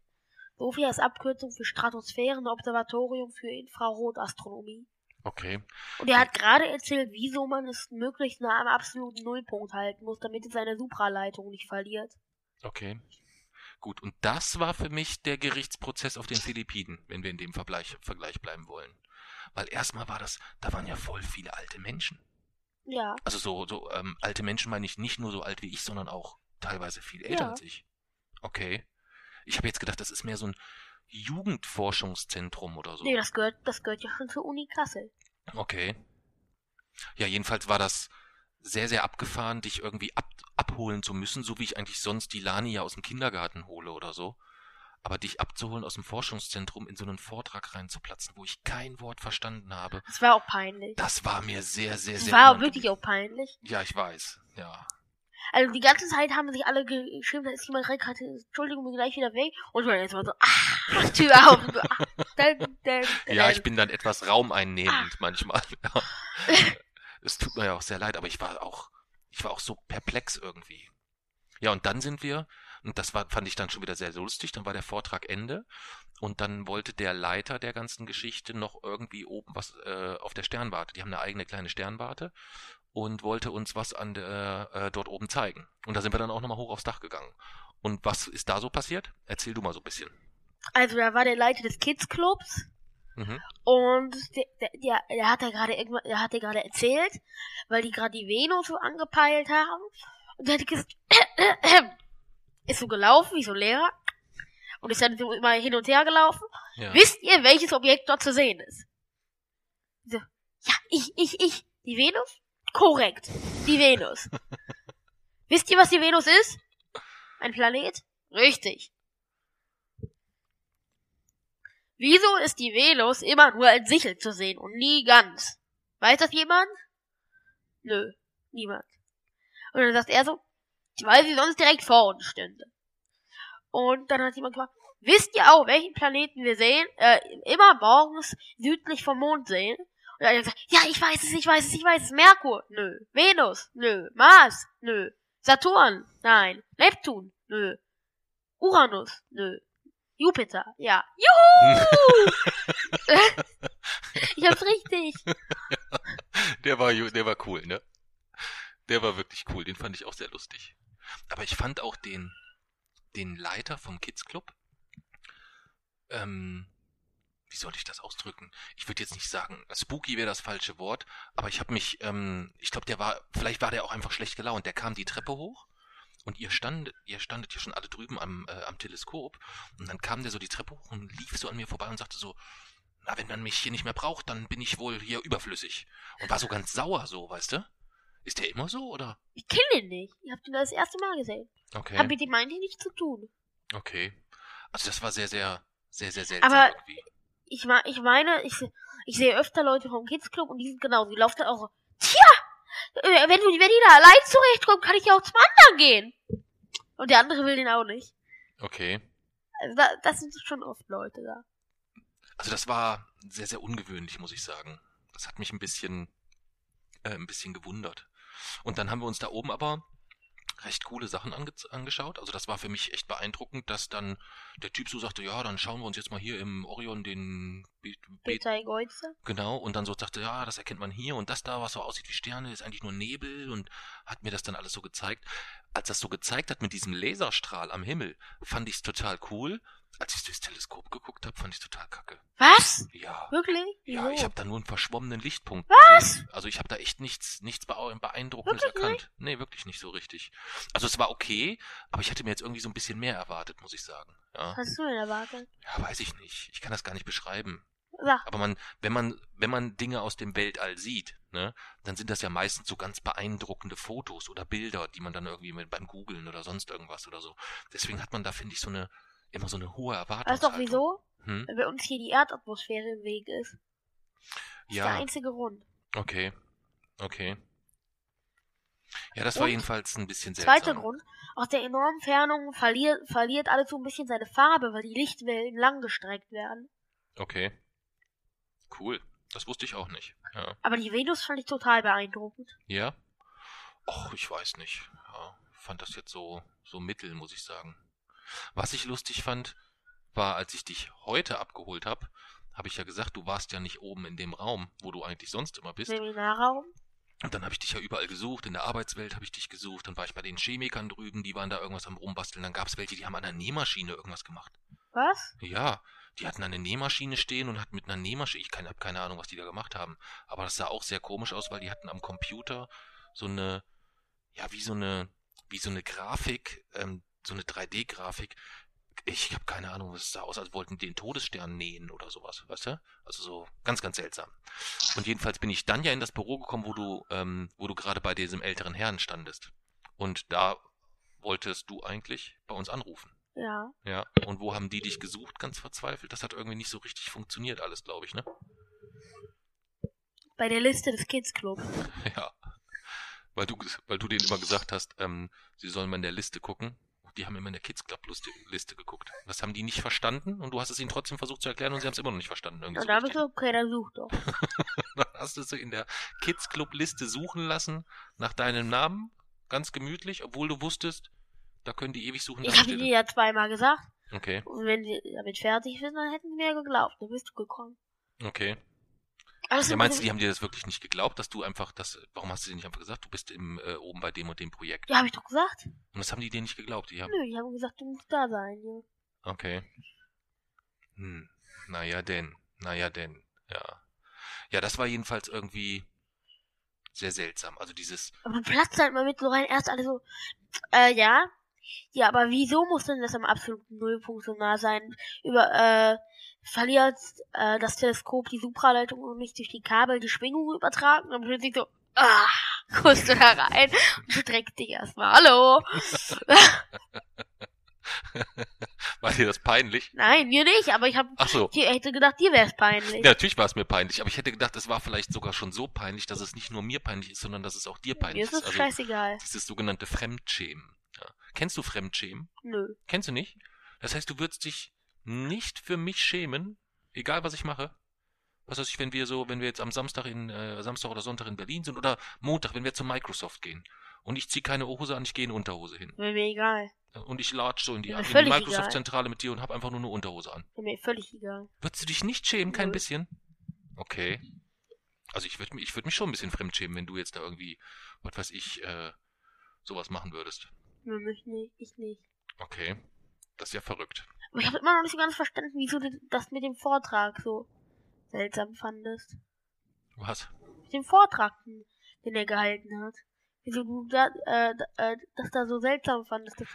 Sophia ist Abkürzung für Stratosphärenobservatorium für Infrarotastronomie. Okay. Und er hat gerade erzählt, wieso man es möglichst nah am absoluten Nullpunkt halten muss, damit es seine Supraleitung nicht verliert. Okay. Gut, und das war für mich der Gerichtsprozess auf den Philippinen, wenn wir in dem Vergleich, Vergleich bleiben wollen. Weil erstmal war das, da waren ja voll viele alte Menschen. Ja, Also so, so ähm, alte Menschen meine ich nicht nur so alt wie ich, sondern auch teilweise viel älter Ja. als ich. Okay. Ich habe jetzt gedacht, das ist mehr so ein Jugendforschungszentrum oder so. nee, das gehört, das gehört ja schon zur Uni Kassel. Okay. Ja, jedenfalls war das sehr, sehr abgefahren, dich irgendwie ab, abholen zu müssen, so wie ich eigentlich sonst die Lani ja aus dem Kindergarten hole oder so. aber dich abzuholen aus dem Forschungszentrum in so einen Vortrag reinzuplatzen, wo ich kein Wort verstanden habe, Das war auch peinlich. das war mir sehr, sehr, Das sehr war auch wirklich auch peinlich. Ja, ich weiß. Ja. Also die ganze Zeit haben sich alle ge- geschrieben, da ist jemand rein, gerade, Entschuldigung, bin gleich wieder weg. Und man jetzt mal so, ah, Tür [laughs] auf. Ah, dann, dann, Ja, dann. ich bin dann etwas raumeinnehmend manchmal. Ja. [laughs] Es tut mir ja auch sehr leid, aber ich war auch, ich war auch so perplex irgendwie. Ja, und dann sind wir, und das war, fand ich dann schon wieder sehr lustig, dann war der Vortrag Ende und dann wollte der Leiter der ganzen Geschichte noch irgendwie oben was äh, auf der Sternwarte. Die haben eine eigene kleine Sternwarte und wollte uns was an der, äh, dort oben zeigen. Und da sind wir dann auch nochmal hoch aufs Dach gegangen. Und was ist da so passiert? Erzähl du mal so ein bisschen. Also da war der Leiter des Kids Clubs. Mhm. Und der, der, der, der hat ja gerade irgendwas, der hat ja gerade erzählt, weil die gerade die Venus so angepeilt haben. Und der hat gesagt, [coughs] ist so gelaufen, wie so ein Lehrer. Und ist dann so immer hin und her gelaufen. Ja. Wisst ihr, welches Objekt dort zu sehen ist? So, ja, ich, ich, ich. Die Venus? Korrekt. Die Venus. [laughs] Wisst ihr, was die Venus ist? Ein Planet? Richtig. Wieso ist die Venus immer nur in Sichel zu sehen und nie ganz? Weiß das jemand? Nö, niemand. Und dann sagt er so, weil sie sonst direkt vor uns stünde. Und dann hat jemand gefragt, wisst ihr auch, welchen Planeten wir sehen, äh, immer morgens südlich vom Mond sehen? Und er gesagt, ja, ich weiß es, ich weiß es, ich weiß es. Merkur? Nö. Venus? Nö. Mars? Nö. Saturn? Nein. Neptun? Nö. Uranus? Nö. Jupiter? Ja. Juhu! [laughs] ich hab's richtig. Der war, der war cool, ne? Der war wirklich cool, den fand ich auch sehr lustig. Aber ich fand auch den, den Leiter vom Kids Club, ähm, wie soll ich das ausdrücken? Ich würde jetzt nicht sagen, spooky wäre das falsche Wort, aber ich habe mich, ähm, ich glaube, der war, vielleicht war der auch einfach schlecht gelaunt. Der kam die Treppe hoch und ihr standet, ihr standet ja schon alle drüben am, äh, am Teleskop und dann kam der so die Treppe hoch und lief so an mir vorbei und sagte so, na, wenn man mich hier nicht mehr braucht, dann bin ich wohl hier überflüssig. Und war so ganz sauer so, weißt du? Ist der immer so, oder? Ich kenne den nicht. Ich hab den das erste Mal gesehen. Okay. Hab mit dem eigentlich nichts zu tun. Okay. Also das war sehr, sehr, sehr, sehr seltsam Aber- irgendwie. Ich, ich meine, ich, ich sehe öfter Leute vom Kids Club und die sind genau, die laufen dann auch so, tja, äh, wenn, wenn die da allein zurechtkommen, kann ich ja auch zum anderen gehen. Und der andere will den auch nicht. Okay. Also da, das sind schon oft Leute da. Also das war sehr, sehr ungewöhnlich, muss ich sagen. Das hat mich ein bisschen, äh, ein bisschen gewundert. Und dann haben wir uns da oben aber recht coole Sachen ange angeschaut. Also das war für mich echt beeindruckend, dass dann der Typ so sagte, ja, dann schauen wir uns jetzt mal hier im Orion den Be Be Peter Geuze. Genau, und dann so sagte, ja, das erkennt man hier und das da, was so aussieht wie Sterne, ist eigentlich nur Nebel und hat mir das dann alles so gezeigt. Als das so gezeigt hat mit diesem Laserstrahl am Himmel, fand ich es total cool. Als ich durchs Teleskop geguckt habe, fand ich total kacke. Was? Ja. Wirklich? Ja, Wieso? ich habe da nur einen verschwommenen Lichtpunkt. Was? Gesehen. Also ich habe da echt nichts, nichts beeindruckendes Wirklich erkannt. Nee, wirklich nicht so richtig. Also es war okay, aber ich hätte mir jetzt irgendwie so ein bisschen mehr erwartet, muss ich sagen. Ja, Was hast du denn erwartet? ja weiß ich nicht. Ich kann das gar nicht beschreiben. Sag. Aber man, wenn man, wenn man Dinge aus dem Weltall sieht, ne, dann sind das ja meistens so ganz beeindruckende Fotos oder Bilder, die man dann irgendwie mit beim Googlen oder sonst irgendwas oder so. Deswegen hat man da, finde ich, so eine, immer so eine hohe Erwartung. Weißt doch wieso? Hm? Weil bei uns hier die Erdatmosphäre im Weg ist. Das ist der Ja, einzige Grund. okay. Okay. Ja, das war Und jedenfalls ein bisschen seltsam. Zweiter Grund, aus der enormen Fernung verliert, verliert alles so ein bisschen seine Farbe, weil die Lichtwellen langgestreckt werden. Okay. Cool. Das wusste ich auch nicht. Ja. Aber die Venus fand ich total beeindruckend. Ja? Och, ich weiß nicht. Ja, fand das jetzt so, so mittel, muss ich sagen. Was ich lustig fand, war, als ich dich heute abgeholt habe, habe ich ja gesagt, du warst ja nicht oben in dem Raum, wo du eigentlich sonst immer bist. Seminarraum. Und dann habe ich dich ja überall gesucht, in der Arbeitswelt habe ich dich gesucht, dann war ich bei den Chemikern drüben, die waren da irgendwas am rumbasteln, dann gab es welche, die haben an der Nähmaschine irgendwas gemacht. Was? Ja, die hatten eine Nähmaschine stehen und hatten mit einer Nähmaschine, ich habe keine Ahnung, was die da gemacht haben, aber das sah auch sehr komisch aus, weil die hatten am Computer so eine, ja, wie so eine, wie so eine Grafik, ähm, so eine 3D-Grafik. Ich habe keine Ahnung, was es sah aus, als wollten die den Todesstern nähen oder sowas, weißt du? Also so ganz, ganz seltsam. Und jedenfalls bin ich dann ja in das Büro gekommen, wo du, ähm, wo du gerade bei diesem älteren Herrn standest. Und da wolltest du eigentlich bei uns anrufen. Ja. Ja. Und wo haben die dich gesucht, ganz verzweifelt? Das hat irgendwie nicht so richtig funktioniert alles, glaube ich, ne? Bei der Liste des Kids Club. [laughs] Ja. Weil du, weil du denen immer gesagt hast, ähm, sie sollen mal in der Liste gucken. Die haben immer in der Kids Club Liste, geguckt. Das haben die nicht verstanden und du hast es ihnen trotzdem versucht zu erklären und sie haben es immer noch nicht verstanden. Irgendwie Und so da habe ich richtig. so, okay, dann such doch. [laughs] Dann hast du sie in der Kids Club Liste suchen lassen nach deinem Namen, ganz gemütlich, obwohl du wusstest, da können die ewig suchen. Ich habe dir ja zweimal gesagt. Okay, Und wenn sie damit fertig sind, dann hätten sie mir geglaubt. Dann bist du gekommen. okay. Also, Ja, meinst du, die haben dir das wirklich nicht geglaubt, dass du einfach das, warum hast du dir nicht einfach gesagt, du bist im, äh, oben bei dem und dem Projekt? Ja, habe ich doch gesagt. Und das haben die dir nicht geglaubt, die haben, Nö, die haben gesagt, du musst da sein. Ja. okay. Hm, naja denn, naja denn, ja. Ja, das war jedenfalls irgendwie sehr seltsam, also dieses, Aber man platzt halt mal mit so rein. Erst alle so, äh, ja. Ja, aber wieso muss denn das am absoluten Nullpunkt so nah sein? Über, äh, verliert äh, das Teleskop die Supraleitung und nicht durch die Kabel die Schwingung übertragen? Und dann plötzlich so, ah, [laughs] guckst du da rein und streckst dich erstmal. Hallo? [laughs] war dir das peinlich? Nein, mir nicht, aber ich hab, Ach so. ich hätte gedacht, dir wär's peinlich. Ja, natürlich war es mir peinlich, aber ich hätte gedacht, es war vielleicht sogar schon so peinlich, dass es nicht nur mir peinlich ist, sondern dass es auch dir mir peinlich ist es Also scheißegal. dieses sogenannte Fremdschämen. Ja. Kennst du Fremdschämen? Nö. Kennst du nicht? Das heißt, du würdest dich nicht für mich schämen, egal was ich mache. Was weiß ich, wenn wir so, wenn wir jetzt am Samstag in äh, Samstag oder Sonntag in Berlin sind oder Montag, wenn wir zu Microsoft gehen und ich ziehe keine Hose an, ich gehe in Unterhose hin mir egal. und ich latsch so in die, Mir in die völlig Microsoft egal. Zentrale mit dir und hab einfach nur eine Unterhose an. Mir völlig egal. Würdest du dich nicht schämen, kein Nö. bisschen? Okay. Also ich würde mich, ich würde mich schon ein bisschen fremd schämen, wenn du jetzt da irgendwie, was weiß ich, äh, sowas machen würdest. Nö, mich nicht, ich nicht. Okay. Das ist ja verrückt. Aber ich habe immer noch nicht so ganz verstanden, wieso du das mit dem Vortrag so seltsam fandest. Was? Mit dem Vortrag, den er gehalten hat. Wieso du da, äh, äh, das da so seltsam fandest. Das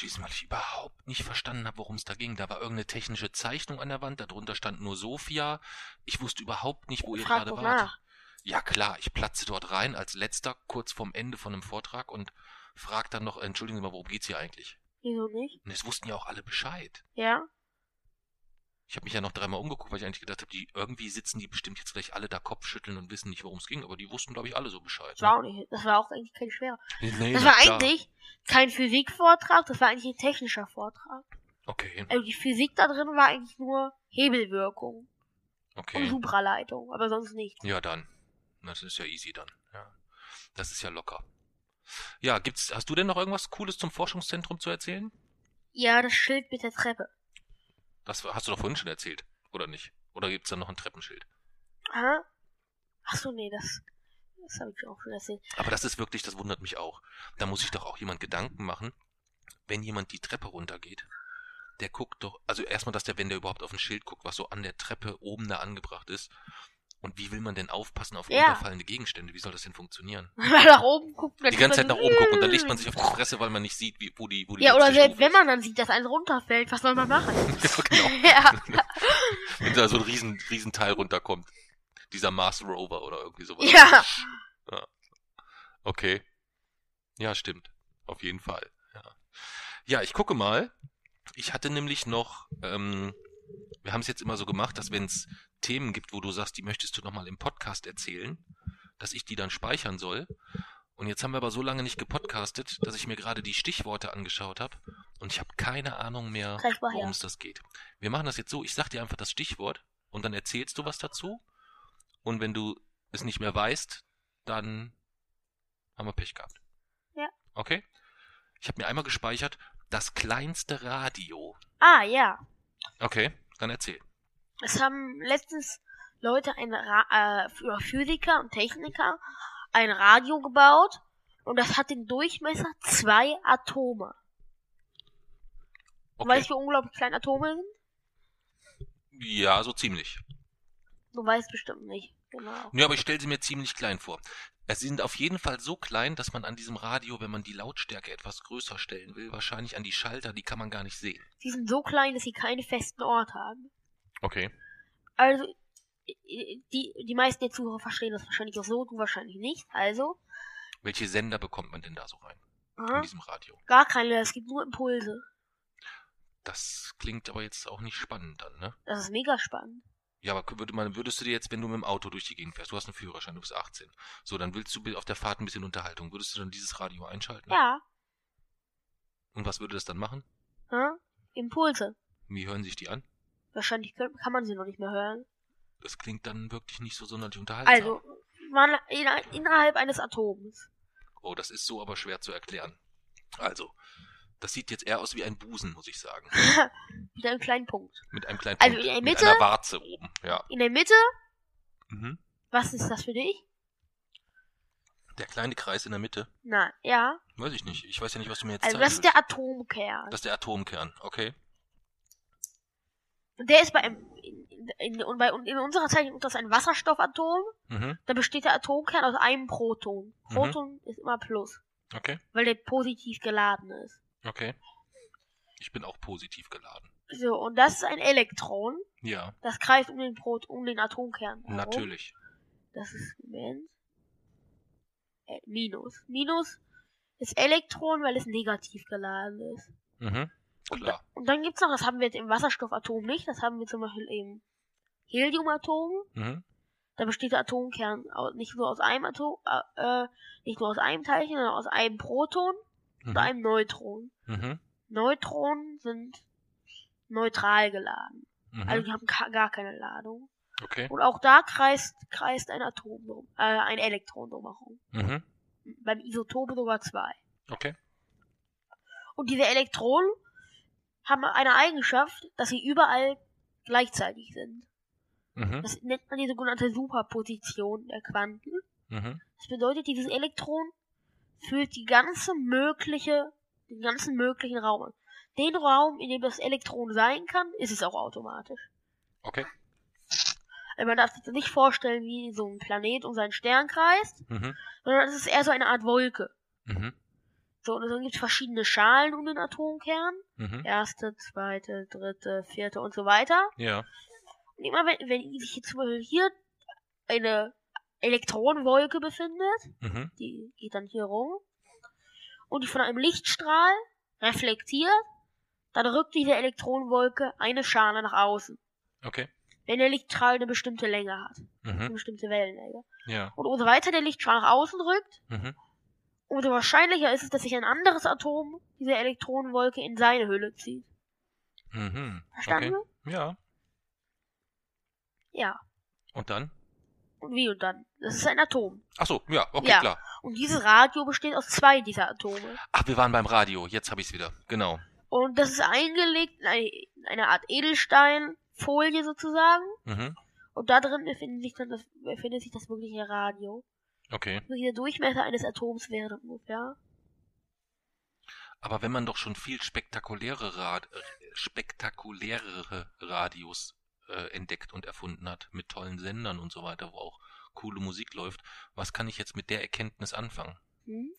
Diesmal ich überhaupt nicht verstanden habe, worum es da ging. Da war irgendeine technische Zeichnung an der Wand, darunter stand nur Sophia. Ich wusste überhaupt nicht, wo ihr gerade wart. nach. Ja klar, ich platze dort rein als letzter, kurz vorm Ende von einem Vortrag und frag dann noch, entschuldigen Sie mal, worum geht's hier eigentlich? Wieso nicht? Und es wussten ja auch alle Bescheid. Ja? Ich habe mich ja noch dreimal umgeguckt, weil ich eigentlich gedacht habe, die irgendwie sitzen die bestimmt jetzt gleich alle da Kopfschütteln und wissen nicht, worum es ging, aber die wussten, glaube ich, alle so Bescheid. Das war auch nicht, das war auch eigentlich kein schwerer. Ne? Nee, Das war klar. eigentlich kein Physikvortrag, das war eigentlich ein technischer Vortrag. Okay, Also die Physik da drin war eigentlich nur Hebelwirkung und okay. Supraleitung, aber sonst nichts. Ja, dann. Das ist ja easy dann. Ja. Das ist ja locker. Ja, gibt's, hast du denn noch irgendwas Cooles zum Forschungszentrum zu erzählen? Ja, das Schild mit der Treppe. Das hast du doch vorhin schon erzählt, oder nicht? Oder gibt's da noch ein Treppenschild? Hä? Ach so, nee, das, das habe ich auch schon erzählt. Aber das ist wirklich, das wundert mich auch. Da muss sich doch auch jemand Gedanken machen, wenn jemand die Treppe runtergeht. Der guckt doch, also erstmal, dass der, wenn der überhaupt auf ein Schild guckt, was so an der Treppe oben da angebracht ist. Und wie will man denn aufpassen auf Ja. runterfallende Gegenstände? Wie soll das denn funktionieren? [laughs] Wenn man nach oben guckt, dann Die ganze Zeit nach oben gucken und dann legt man sich [laughs] auf die Fresse, weil man nicht sieht, wie, wo die, wo die Ja, oder selbst wenn man dann sieht, dass eins runterfällt, was soll man machen? [laughs] Ja, genau. ja. Wenn da so ein riesen, riesen Teil runterkommt. Dieser Mars Rover oder irgendwie sowas. Ja. Okay. Ja, stimmt. Auf jeden Fall. Ja, ja ich gucke mal. Ich hatte nämlich noch, ähm, wir haben es jetzt immer so gemacht, dass wenn es Themen gibt, wo du sagst, die möchtest du nochmal im Podcast erzählen, dass ich die dann speichern soll. Und jetzt haben wir aber so lange nicht gepodcastet, dass ich mir gerade die Stichworte angeschaut habe und ich habe keine Ahnung mehr, worum es das geht. Wir machen das jetzt so, ich sag dir einfach das Stichwort und dann erzählst du was dazu. Und wenn du es nicht mehr weißt, dann haben wir Pech gehabt. Ja. Okay? Ich habe mir einmal gespeichert, das kleinste Radio. Ah, ja. Okay, dann erzähl. Es haben letztens Leute ein Ra äh, Physiker und Techniker ein Radio gebaut und das hat den Durchmesser zwei Atome. Okay. Weißt du, wie unglaublich klein Atome sind? Ja, so ziemlich. Du weißt bestimmt nicht. Genau. Ja, aber ich stelle sie mir ziemlich klein vor. Es sind auf jeden Fall so klein, dass man an diesem Radio, wenn man die Lautstärke etwas größer stellen will, wahrscheinlich an die Schalter, die kann man gar nicht sehen. Sie sind so klein, dass sie keine festen Orte haben. Okay. Also, die, die meisten der Zuhörer verstehen das wahrscheinlich auch so, du wahrscheinlich nicht. Also, Welche Sender bekommt man denn da so rein in aha, diesem Radio? gar keine, es gibt nur Impulse. Das klingt aber jetzt auch nicht spannend dann, ne? Das ist mega spannend. Ja, aber würde man, würdest du dir jetzt, wenn du mit dem Auto durch die Gegend fährst, du hast einen Führerschein, du bist 18, so, dann willst du auf der Fahrt ein bisschen Unterhaltung, würdest du dann dieses Radio einschalten? Ja. Und was würde das dann machen? Hm? Impulse. Wie hören sich die an? Wahrscheinlich kann kann man sie noch nicht mehr hören. Das klingt dann wirklich nicht so sonderlich unterhaltsam. Also, man, in, innerhalb eines Atoms. Oh, das ist so aber schwer zu erklären. Also, das sieht jetzt eher aus wie ein Busen, muss ich sagen. [laughs] Mit einem kleinen Punkt. Mit einem kleinen Also Punkt, in der mit Mitte? einer Warze oben, ja. In der Mitte, Mhm. was ist das für dich? Der kleine Kreis in der Mitte, Na, ja. weiß ich nicht. Ich weiß ja nicht, was du mir jetzt Also zeigen das ist der Atomkern. das ist der Atomkern, okay. Und der ist bei einem, in, in, in, bei, in unserer Zeichnung ist das ein Wasserstoffatom. Mhm. Da besteht der Atomkern aus einem Proton. Mhm. Proton ist immer Plus, Okay, weil der positiv geladen ist. Okay. Ich bin auch positiv geladen. So, und das ist ein Elektron. Ja, Das kreist um den Prot um den Atomkern. herum. natürlich. Das ist, Moment. Äh, Minus. Minus ist Elektron, weil es negativ geladen ist. Mhm. Und, da, Klar. und dann gibt's noch, das haben wir jetzt im Wasserstoffatom nicht, das haben wir zum Beispiel im Heliumatom. Mhm. Da besteht der Atomkern nicht nur aus einem Atom, äh, äh, nicht nur aus einem Teilchen, sondern aus einem Proton Mhm. einem Neutron. Mhm. Neutronen sind neutral geladen. Mhm. Also die haben gar keine Ladung. Okay. Und auch da kreist, kreist ein Atom drum, äh, ein Elektron drumherum. Mhm. Beim Isotop sogar zwei. Okay. Und diese Elektronen haben eine Eigenschaft, dass sie überall gleichzeitig sind. Mhm. Das nennt man die sogenannte Superposition der Quanten. Mhm. Das bedeutet, dieses Elektron füllt die ganze mögliche, den ganzen möglichen Raum an. Den Raum, in dem das Elektron sein kann, ist es auch automatisch. Okay. Also man darf sich das nicht vorstellen, wie so ein Planet um seinen Stern kreist, Mhm. sondern es ist eher so eine Art Wolke. Mhm. So, und dann gibt es verschiedene Schalen um den Atomkern. Mhm. Erste, zweite, dritte, vierte und so weiter. Ja. Und immer wenn, wenn sich jetzt zum Beispiel hier eine Elektronenwolke befindet, Mhm. die geht dann hier rum, und die von einem Lichtstrahl reflektiert, dann rückt diese Elektronenwolke eine Schale nach außen. Okay. Wenn der Lichtstrahl eine bestimmte Länge hat, eine Mhm. bestimmte Wellenlänge. Ja. Und umso weiter der Lichtstrahl nach außen rückt, Mhm. umso wahrscheinlicher ist es, dass sich ein anderes Atom diese Elektronenwolke in seine Hülle zieht. Mhm. Verstanden? Okay. Ja. Ja. Und dann? Und wie und dann? Das ist ein Atom. Ach so, ja, okay, Ja. klar. Und dieses Radio besteht aus zwei dieser Atome. Ach, wir waren beim Radio. Jetzt habe ich es wieder. Genau. Und das ist eingelegt in eine, in eine Art Edelsteinfolie sozusagen. Mhm. Und da drin befindet sich dann das, befindet sich das wirkliche Radio. Okay. So der Durchmesser eines Atoms wäre ungefähr. Aber wenn man doch schon viel spektakuläre Rad äh, spektakulärere Radios äh, entdeckt und erfunden hat, mit tollen Sendern und so weiter, wo auch coole Musik läuft, was kann ich jetzt mit der Erkenntnis anfangen? Hm?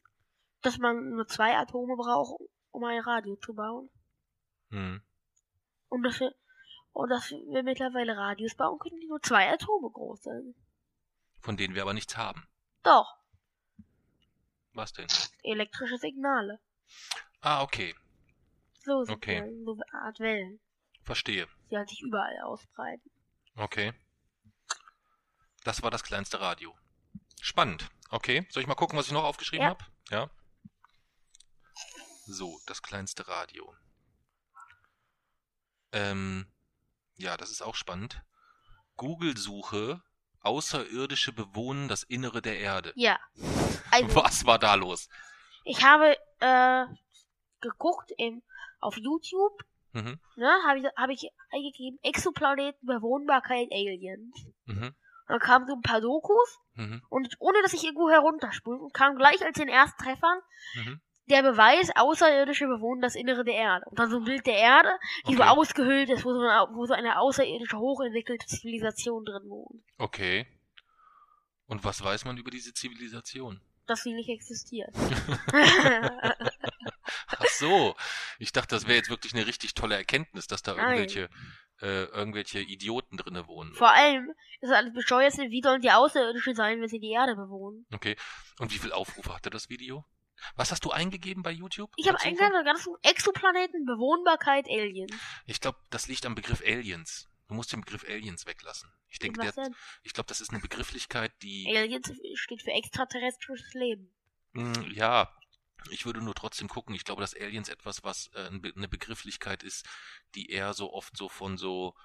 Dass man nur zwei Atome braucht, um ein Radio zu bauen. Hm. Und dass wir, und dass wir mittlerweile Radios bauen können, die nur zwei Atome groß sind. Von denen wir aber nichts haben. Doch, Was denn? elektrische Signale. Ah, okay. So sind Okay. so eine Art Wellen, Verstehe. Die halt sich überall ausbreiten. Okay. Das war das kleinste Radio. Spannend. Okay. Soll ich mal gucken, was ich noch aufgeschrieben Ja. habe? Ja. So, das kleinste Radio. Ähm, ja, das ist auch spannend. Google-Suche außerirdische bewohnen das Innere der Erde. Ja. Also, [laughs] Was war da los? ich habe äh, geguckt im, auf YouTube, Mhm. ne, habe ich, hab ich eingegeben, Exoplaneten, Bewohnbarkeit, Aliens. Mhm. Dann kamen so ein paar Dokus Mhm. und ohne dass ich irgendwo herunterspule, kam gleich als den ersten Treffern Mhm. der Beweis, Außerirdische bewohnen das Innere der Erde. Und dann so ein Bild der Erde, die so Okay. ausgehöhlt ist, wo so, eine, wo so eine außerirdische, hochentwickelte Zivilisation drin wohnt. Okay. Und was weiß man über diese Zivilisation? Dass sie nicht existiert. [laughs] [laughs] Ach so. Ich dachte, das wäre jetzt wirklich eine richtig tolle Erkenntnis, dass da irgendwelche, äh, irgendwelche Idioten drinne wohnen. Vor allem ist alles bescheuert, wie sollen die Außerirdische sein, wenn sie die Erde bewohnen? Okay. Und wie viel Aufrufe hatte das Video? Was hast du eingegeben bei YouTube? Ich habe eingegeben, ganzen Exoplaneten, Bewohnbarkeit, Aliens. Ich glaube, das liegt am Begriff Aliens. Du musst den Begriff Aliens weglassen. Ich denke, der, ich glaube, das ist eine Begrifflichkeit, die Aliens steht für extraterrestrisches Leben. Mm, Ja, ich würde nur trotzdem gucken. Ich glaube, dass Aliens etwas, was äh, eine Begrifflichkeit ist, die eher so oft so von so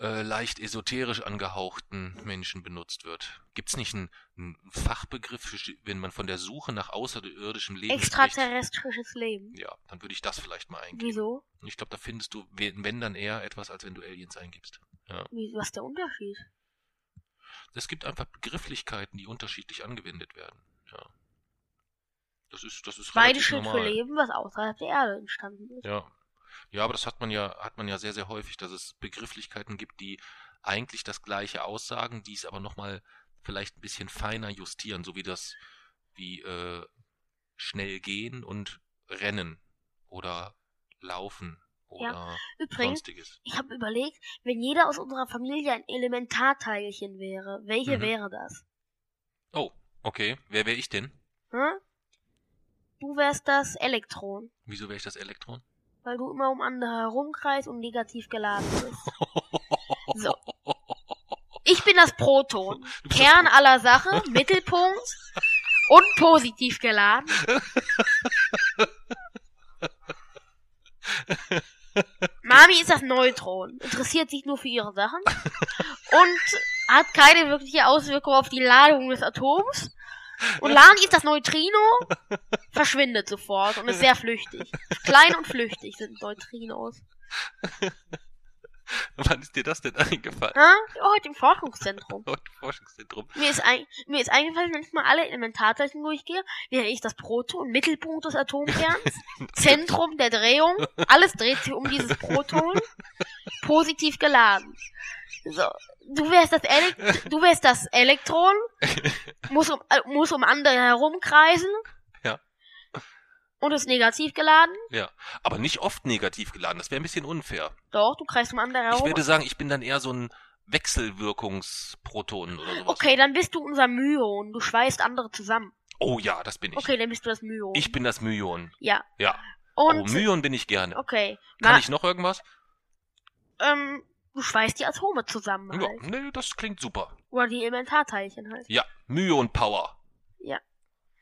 äh, leicht esoterisch angehauchten Menschen benutzt wird. Gibt's nicht einen, einen Fachbegriff, für, wenn man von der Suche nach außerirdischem Leben? Extraterrestrisches Leben. Ja, dann würde ich das vielleicht mal eingeben. Wieso? Ich glaube, da findest du, wenn wenn dann eher etwas, als wenn du Aliens eingibst. Ja. Wie, was ist der Unterschied? Es gibt einfach Begrifflichkeiten, die unterschiedlich angewendet werden. Ja. Das ist, das ist Beide steht normal. für Leben, was außerhalb der Erde entstanden ist. Ja. Ja, aber das hat man ja, hat man ja sehr, sehr häufig, dass es Begrifflichkeiten gibt, die eigentlich das Gleiche aussagen, die es aber nochmal vielleicht ein bisschen feiner justieren, so wie das, wie äh, schnell gehen und rennen oder laufen oder Übrigens, sonstiges. ich habe überlegt, wenn jeder aus unserer Familie ein Elementarteilchen wäre, welche Mhm. wäre das? Oh, okay. Wer wäre ich denn? Hm? Du wärst das Elektron, Wieso wäre ich das Elektron? weil du immer um andere herumkreist und negativ geladen bist. [laughs] So. Ich bin das Proton. Kern aller Sache, [laughs] Mittelpunkt und positiv geladen. Mami ist das Neutron, interessiert sich nur für ihre Sachen [laughs] und hat keine wirkliche Auswirkung auf die Ladung des Atoms. Und Lani ist das Neutrino, verschwindet sofort und ist sehr flüchtig. Klein und flüchtig sind Neutrinos. [laughs] Wann ist dir das denn eingefallen? Ha? Heute im Forschungszentrum. Heute Forschungszentrum. Mir ist, ein, mir ist eingefallen, wenn ich mal alle Elementarteilchen durchgehe, wäre ich das Proton, Mittelpunkt des Atomkerns, [laughs] Zentrum der Drehung, alles dreht sich um dieses Proton, positiv geladen. So, du wärst das, Elek [laughs] du wärst das Elektron, muss um, äh, muss um andere herumkreisen. Ja. Und ist negativ geladen. Ja, aber nicht oft negativ geladen. Das wäre ein bisschen unfair. Doch, du kreist um andere Ich herum. würde sagen, ich bin dann eher so ein Wechselwirkungsproton oder sowas. Okay, dann bist du unser Myon. Du schweißt andere zusammen. Oh ja, das bin ich. Okay, dann bist du das Myon. Ich bin das Myon. Ja. Ja. Und oh, Myon bin ich gerne. Okay. Kann Ma- ich noch irgendwas? ähm, du schweißt die Atome zusammen Ja, halt. nee, das klingt super. Oder die Elementarteilchen halt. Ja, Myon Power. Ja.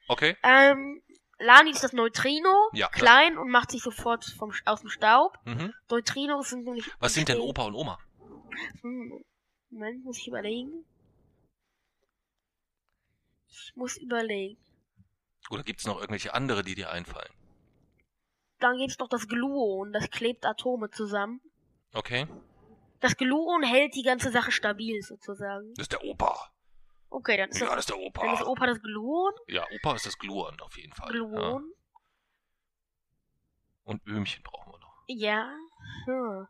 Okay. Ähm, Lani ist das Neutrino, Ja. klein und macht sich sofort vom, aus dem Staub. Mhm. Neutrinos sind nämlich... Was sind denn Opa und Oma? Hm, Moment, muss ich überlegen. Ich muss überlegen. Oder gibt's noch irgendwelche andere, die dir einfallen? Dann gibt's noch das Gluon, das klebt Atome zusammen. Okay. Das Gluon hält die ganze Sache stabil sozusagen. Das ist der Opa. Okay, dann ist, Ja, das, das ist der dann ist Opa. Opa das Gluon. Ja, Opa ist das Gluon auf jeden Fall. Ja. Gluon. Und Öhmchen brauchen wir noch. Ja. Hm.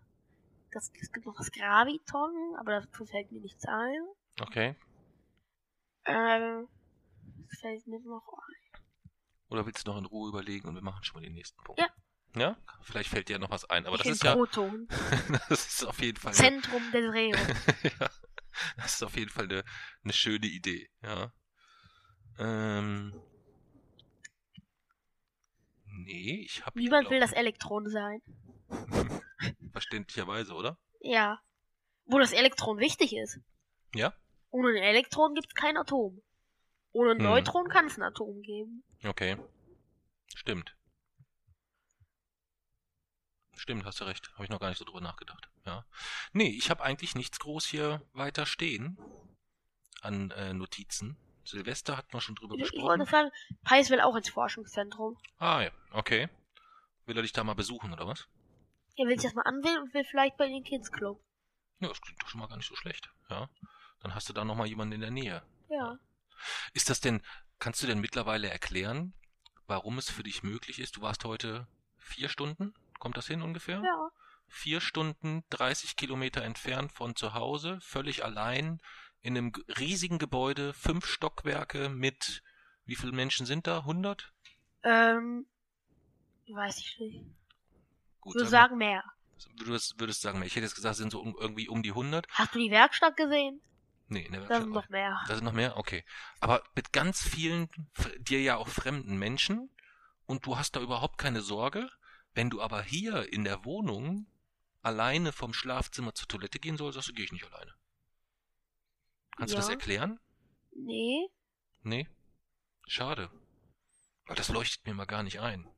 Das, es gibt noch das Graviton, aber dazu fällt mir nichts ein. Okay. Ähm, was fällt mir noch ein? Oder willst du noch in Ruhe überlegen und wir machen schon mal den nächsten Punkt? Ja. Ja? Vielleicht fällt dir noch was ein. Aber ich das ist ja, Proton. [laughs] das ist auf jeden Fall, eine, Zentrum der Drehung. [laughs] ja, das ist auf jeden Fall eine, eine schöne Idee. Ja. Ähm, nee, ich habe Niemand will das Elektron sein. [laughs] verständlicherweise, oder? Ja. Wo das Elektron wichtig ist. Ja. Ohne ein Elektron gibt es kein Atom. Ohne ein Hm. Neutron kann es ein Atom geben. Okay. Stimmt. Stimmt, hast du recht. Habe ich noch gar nicht so drüber nachgedacht. Ja. Nee, ich habe eigentlich nichts groß hier weiter stehen an äh, Notizen. Silvester hat man schon drüber Ich, ich gesprochen. wollte sagen, Pais will auch ins Forschungszentrum. Ah ja, okay. Will er dich da mal besuchen, oder was? Er will sich das mal anwählen und will vielleicht bei den Kids Club. Ja, das klingt doch schon mal gar nicht so schlecht. Ja. Dann hast du da nochmal jemanden in der Nähe. Ja. Ist das denn, kannst du denn mittlerweile erklären, warum es für dich möglich ist? Du warst heute vier Stunden, kommt das hin ungefähr? Ja. Vier Stunden, 30 Kilometer entfernt von zu Hause, völlig allein, in einem riesigen Gebäude, fünf Stockwerke mit, wie viele Menschen sind da? 100? Ähm, weiß ich nicht. Gut, würde sagen mehr. du würdest, würdest sagen, ich hätte jetzt gesagt, es sind so um, irgendwie um die 100. Hast du die Werkstatt gesehen? Nee, in der Da sind noch mehr. Da sind noch mehr? Okay. Aber mit ganz vielen, dir ja auch fremden Menschen und du hast da überhaupt keine Sorge. Wenn du aber hier in der Wohnung alleine vom Schlafzimmer zur Toilette gehen sollst, sagst du, gehe ich nicht alleine. Kannst du das Ja. erklären? Nee. Nee? Schade. Weil das leuchtet mir mal gar nicht ein.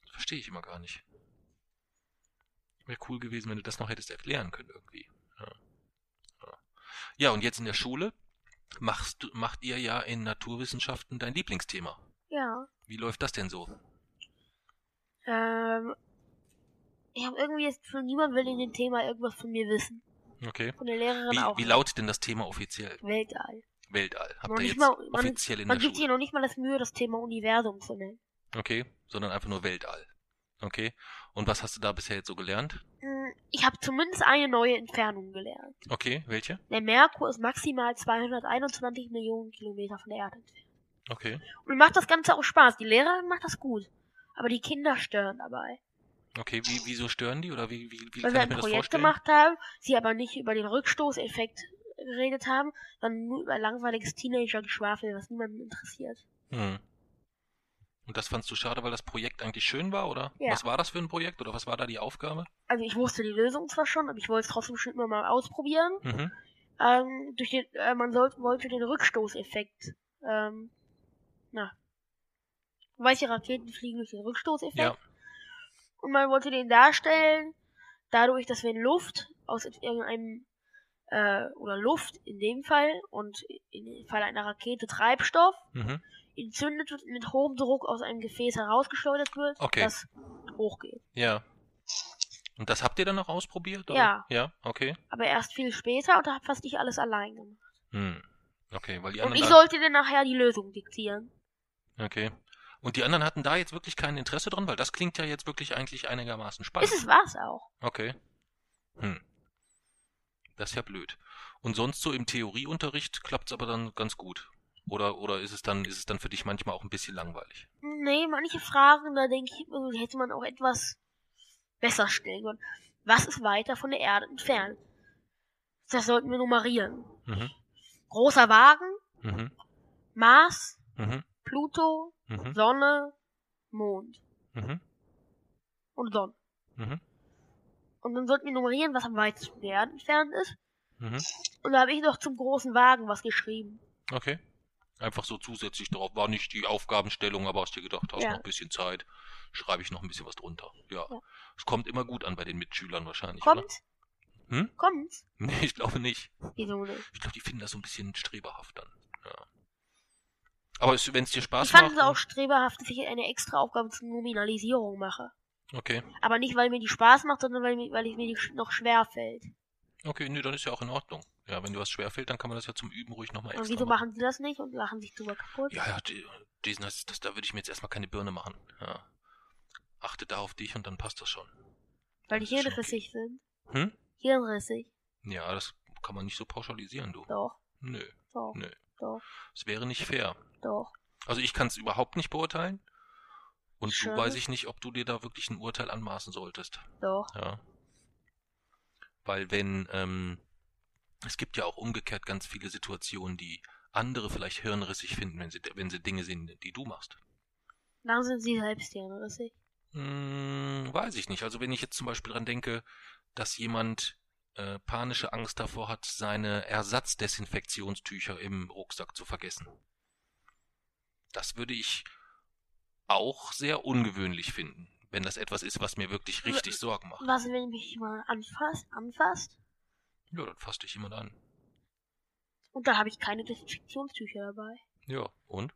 Das verstehe ich immer gar nicht. Wäre cool gewesen, wenn du das noch hättest erklären können irgendwie. Ja. Ja. ja, und jetzt in der Schule machst du, macht ihr ja in Naturwissenschaften dein Lieblingsthema. Ja. Wie läuft das denn so? Ähm. Ich habe irgendwie jetzt von niemand will in dem Thema irgendwas von mir wissen. Okay. Von der Lehrerin Wie, auch. wie lautet denn das Thema offiziell? Weltall. Weltall. Habt Noch ihr jetzt mal- man- offiziell in Man der gibt sich Schule? noch nicht mal das Mühe, das Thema Universum zu nennen. Okay, sondern einfach nur Weltall. Okay. Und was hast du da bisher jetzt so gelernt? Hm, Ich habe zumindest eine neue Entfernung gelernt. Okay, welche? Der Merkur ist maximal 221 Millionen Kilometer von der Erde entfernt. Okay. Und macht das Ganze auch Spaß. Die Lehrerin macht das gut. Aber die Kinder stören dabei. Okay, wie, wieso stören die? Oder wie, wie, wie Weil kann wir ich ein das Projekt vorstellen? gemacht haben, sie aber nicht über den Rückstoßeffekt geredet haben, sondern nur über langweiliges Teenager-Geschwafel, was niemanden interessiert. Hm. Und das fandst du schade, weil das Projekt eigentlich schön war, oder? Ja. Was war das für ein Projekt oder was war da die Aufgabe? Also ich wusste die Lösung zwar schon, aber ich wollte es trotzdem schon immer mal ausprobieren. Mhm. Ähm, durch den, äh, man sollte, wollte den Rückstoßeffekt, ähm, na, weiche Raketen fliegen durch den Rückstoßeffekt. Ja. Und man wollte den darstellen, dadurch, dass wenn Luft aus irgendeinem, äh, oder Luft in dem Fall und in dem Fall einer Rakete Treibstoff Mhm. entzündet wird und mit hohem Druck aus einem Gefäß herausgeschleudert wird, Okay. das hochgeht. Ja. Und das habt ihr dann noch ausprobiert? Oder? Ja. Ja, okay. Aber erst viel später und da hab fast ich alles allein gemacht. Hm. Okay, weil die Und anderen ich da, sollte dann nachher die Lösung diktieren. Okay. Und die anderen hatten da jetzt wirklich kein Interesse dran, weil das klingt ja jetzt wirklich eigentlich einigermaßen spannend. Ist es was auch. Okay. Hm. Das ist ja blöd. Und sonst so im Theorieunterricht klappt's aber dann ganz gut. Oder, oder ist es dann, ist es dann für dich manchmal auch ein bisschen langweilig? Nee, manche Fragen, da denke ich, also, hätte man auch etwas besser stellen können. Was ist weiter von der Erde entfernt? Das sollten wir nummerieren. Mhm. Großer Wagen, Mhm. Mars, Mhm. Pluto, Mhm. Sonne, Mond Mhm. und Sonne. Mhm. Und dann sollten wir nummerieren, was am weitesten von der Erde entfernt ist. Mhm. Und da habe ich noch zum großen Wagen was geschrieben. Okay. Einfach so zusätzlich drauf. War nicht die Aufgabenstellung, aber hast dir gedacht, hast Ja. noch ein bisschen Zeit, schreibe ich noch ein bisschen was drunter. Ja. Ja. Es kommt immer gut an bei den Mitschülern wahrscheinlich, Kommt? oder? Hm? Kommt? [laughs] Nee, ich glaube nicht. Wieso nicht? Ich glaube, die finden das so ein bisschen streberhaft dann. Ja. Aber wenn es dir Spaß Ich fand macht. es auch streberhaft, dass ich eine extra Aufgabe zur Nominalisierung mache. Okay. Aber nicht, weil mir die Spaß macht, sondern weil, weil ich mir die noch schwer fällt. Okay, nee, dann ist ja auch in Ordnung. Ja, wenn dir was schwerfällt, dann kann man das ja zum Üben ruhig nochmal Und extra wieso machen. machen sie das nicht und lachen sich drüber kaputt? Ja, ja, die- diesen das, das, da würde ich mir jetzt erstmal keine Birne machen. Ja. Achte da auf dich und dann passt das schon. weil die hirnrissig sind. Hm? Hirnrissig. Ja, das kann man nicht so pauschalisieren, du. Doch, Nö, doch, nö. Doch, Es wäre nicht fair. doch. Also ich kann es überhaupt nicht beurteilen. Und Schön. du weiß ich nicht, ob du dir da wirklich ein Urteil anmaßen solltest. Doch. Ja. Weil wenn, ähm, es gibt ja auch umgekehrt ganz viele Situationen, die andere vielleicht hirnrissig finden, wenn sie, wenn sie Dinge sehen, die du machst. Dann sind sie selbst hirnrissig. Hm, weiß ich nicht. Also wenn ich jetzt zum Beispiel dran denke, dass jemand äh, panische Angst davor hat, seine Ersatzdesinfektionstücher im Rucksack zu vergessen. Das würde ich auch sehr ungewöhnlich finden, wenn das etwas ist, was mir wirklich richtig Sorgen macht. Was, wenn mich jemand anfasst, anfasst Ja, dann fasst dich jemand an. und dann habe ich keine Desinfektionstücher dabei? Ja, und?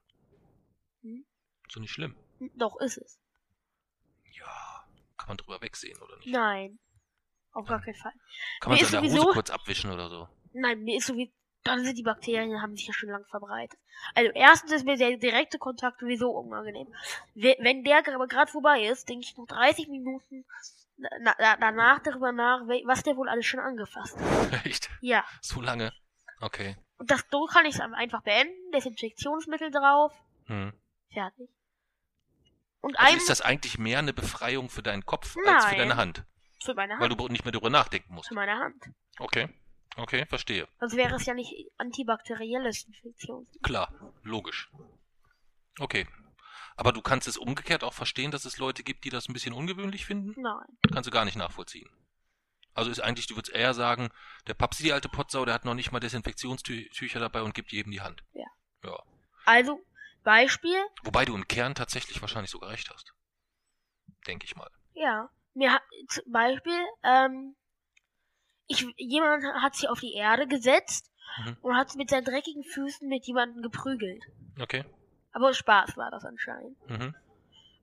Hm? Ist doch nicht schlimm. Hm, Doch, ist es. Ja, kann man drüber wegsehen, oder nicht? Nein. Auf gar keinen Fall. Kann man Mir ist seine Hose sowieso- kurz abwischen oder so? Nein, mir ist so wie, dann sind die Bakterien, haben sich ja schon lang verbreitet. Also erstens ist mir der direkte Kontakt sowieso unangenehm. We- Wenn der gerade vorbei ist, denke ich noch 30 Minuten na, na, danach darüber nach, was der wohl alles schon angefasst hat. [laughs] Echt? Ja. So lange? Okay. Und das so kann ich es einfach beenden, Desinfektionsmittel drauf, Hm. fertig. Und Also ein ist das eigentlich mehr eine Befreiung für deinen Kopf als für Nein. deine Hand? Für meine Weil Hand. du nicht mehr darüber nachdenken musst. Für meine Hand. Okay. Okay, verstehe. Sonst wäre es ja nicht antibakterielles Infektionsmittel. Klar, logisch. Okay. Aber du kannst es umgekehrt auch verstehen, dass es Leute gibt, die das ein bisschen ungewöhnlich finden? Nein. Kannst du gar nicht nachvollziehen. Also ist eigentlich, du würdest eher sagen, der Papsi, die alte Potsau, der hat noch nicht mal Desinfektionstücher dabei und gibt jedem die Hand. Ja. Ja. Also, Beispiel, Wobei du im Kern tatsächlich wahrscheinlich sogar recht hast. Denke ich mal. ja. Mir hat, zum Beispiel, ähm, ich, jemand hat sich auf die Erde gesetzt Mhm. und hat mit seinen dreckigen Füßen mit jemandem geprügelt. Okay. Aber Spaß war das anscheinend. Mhm.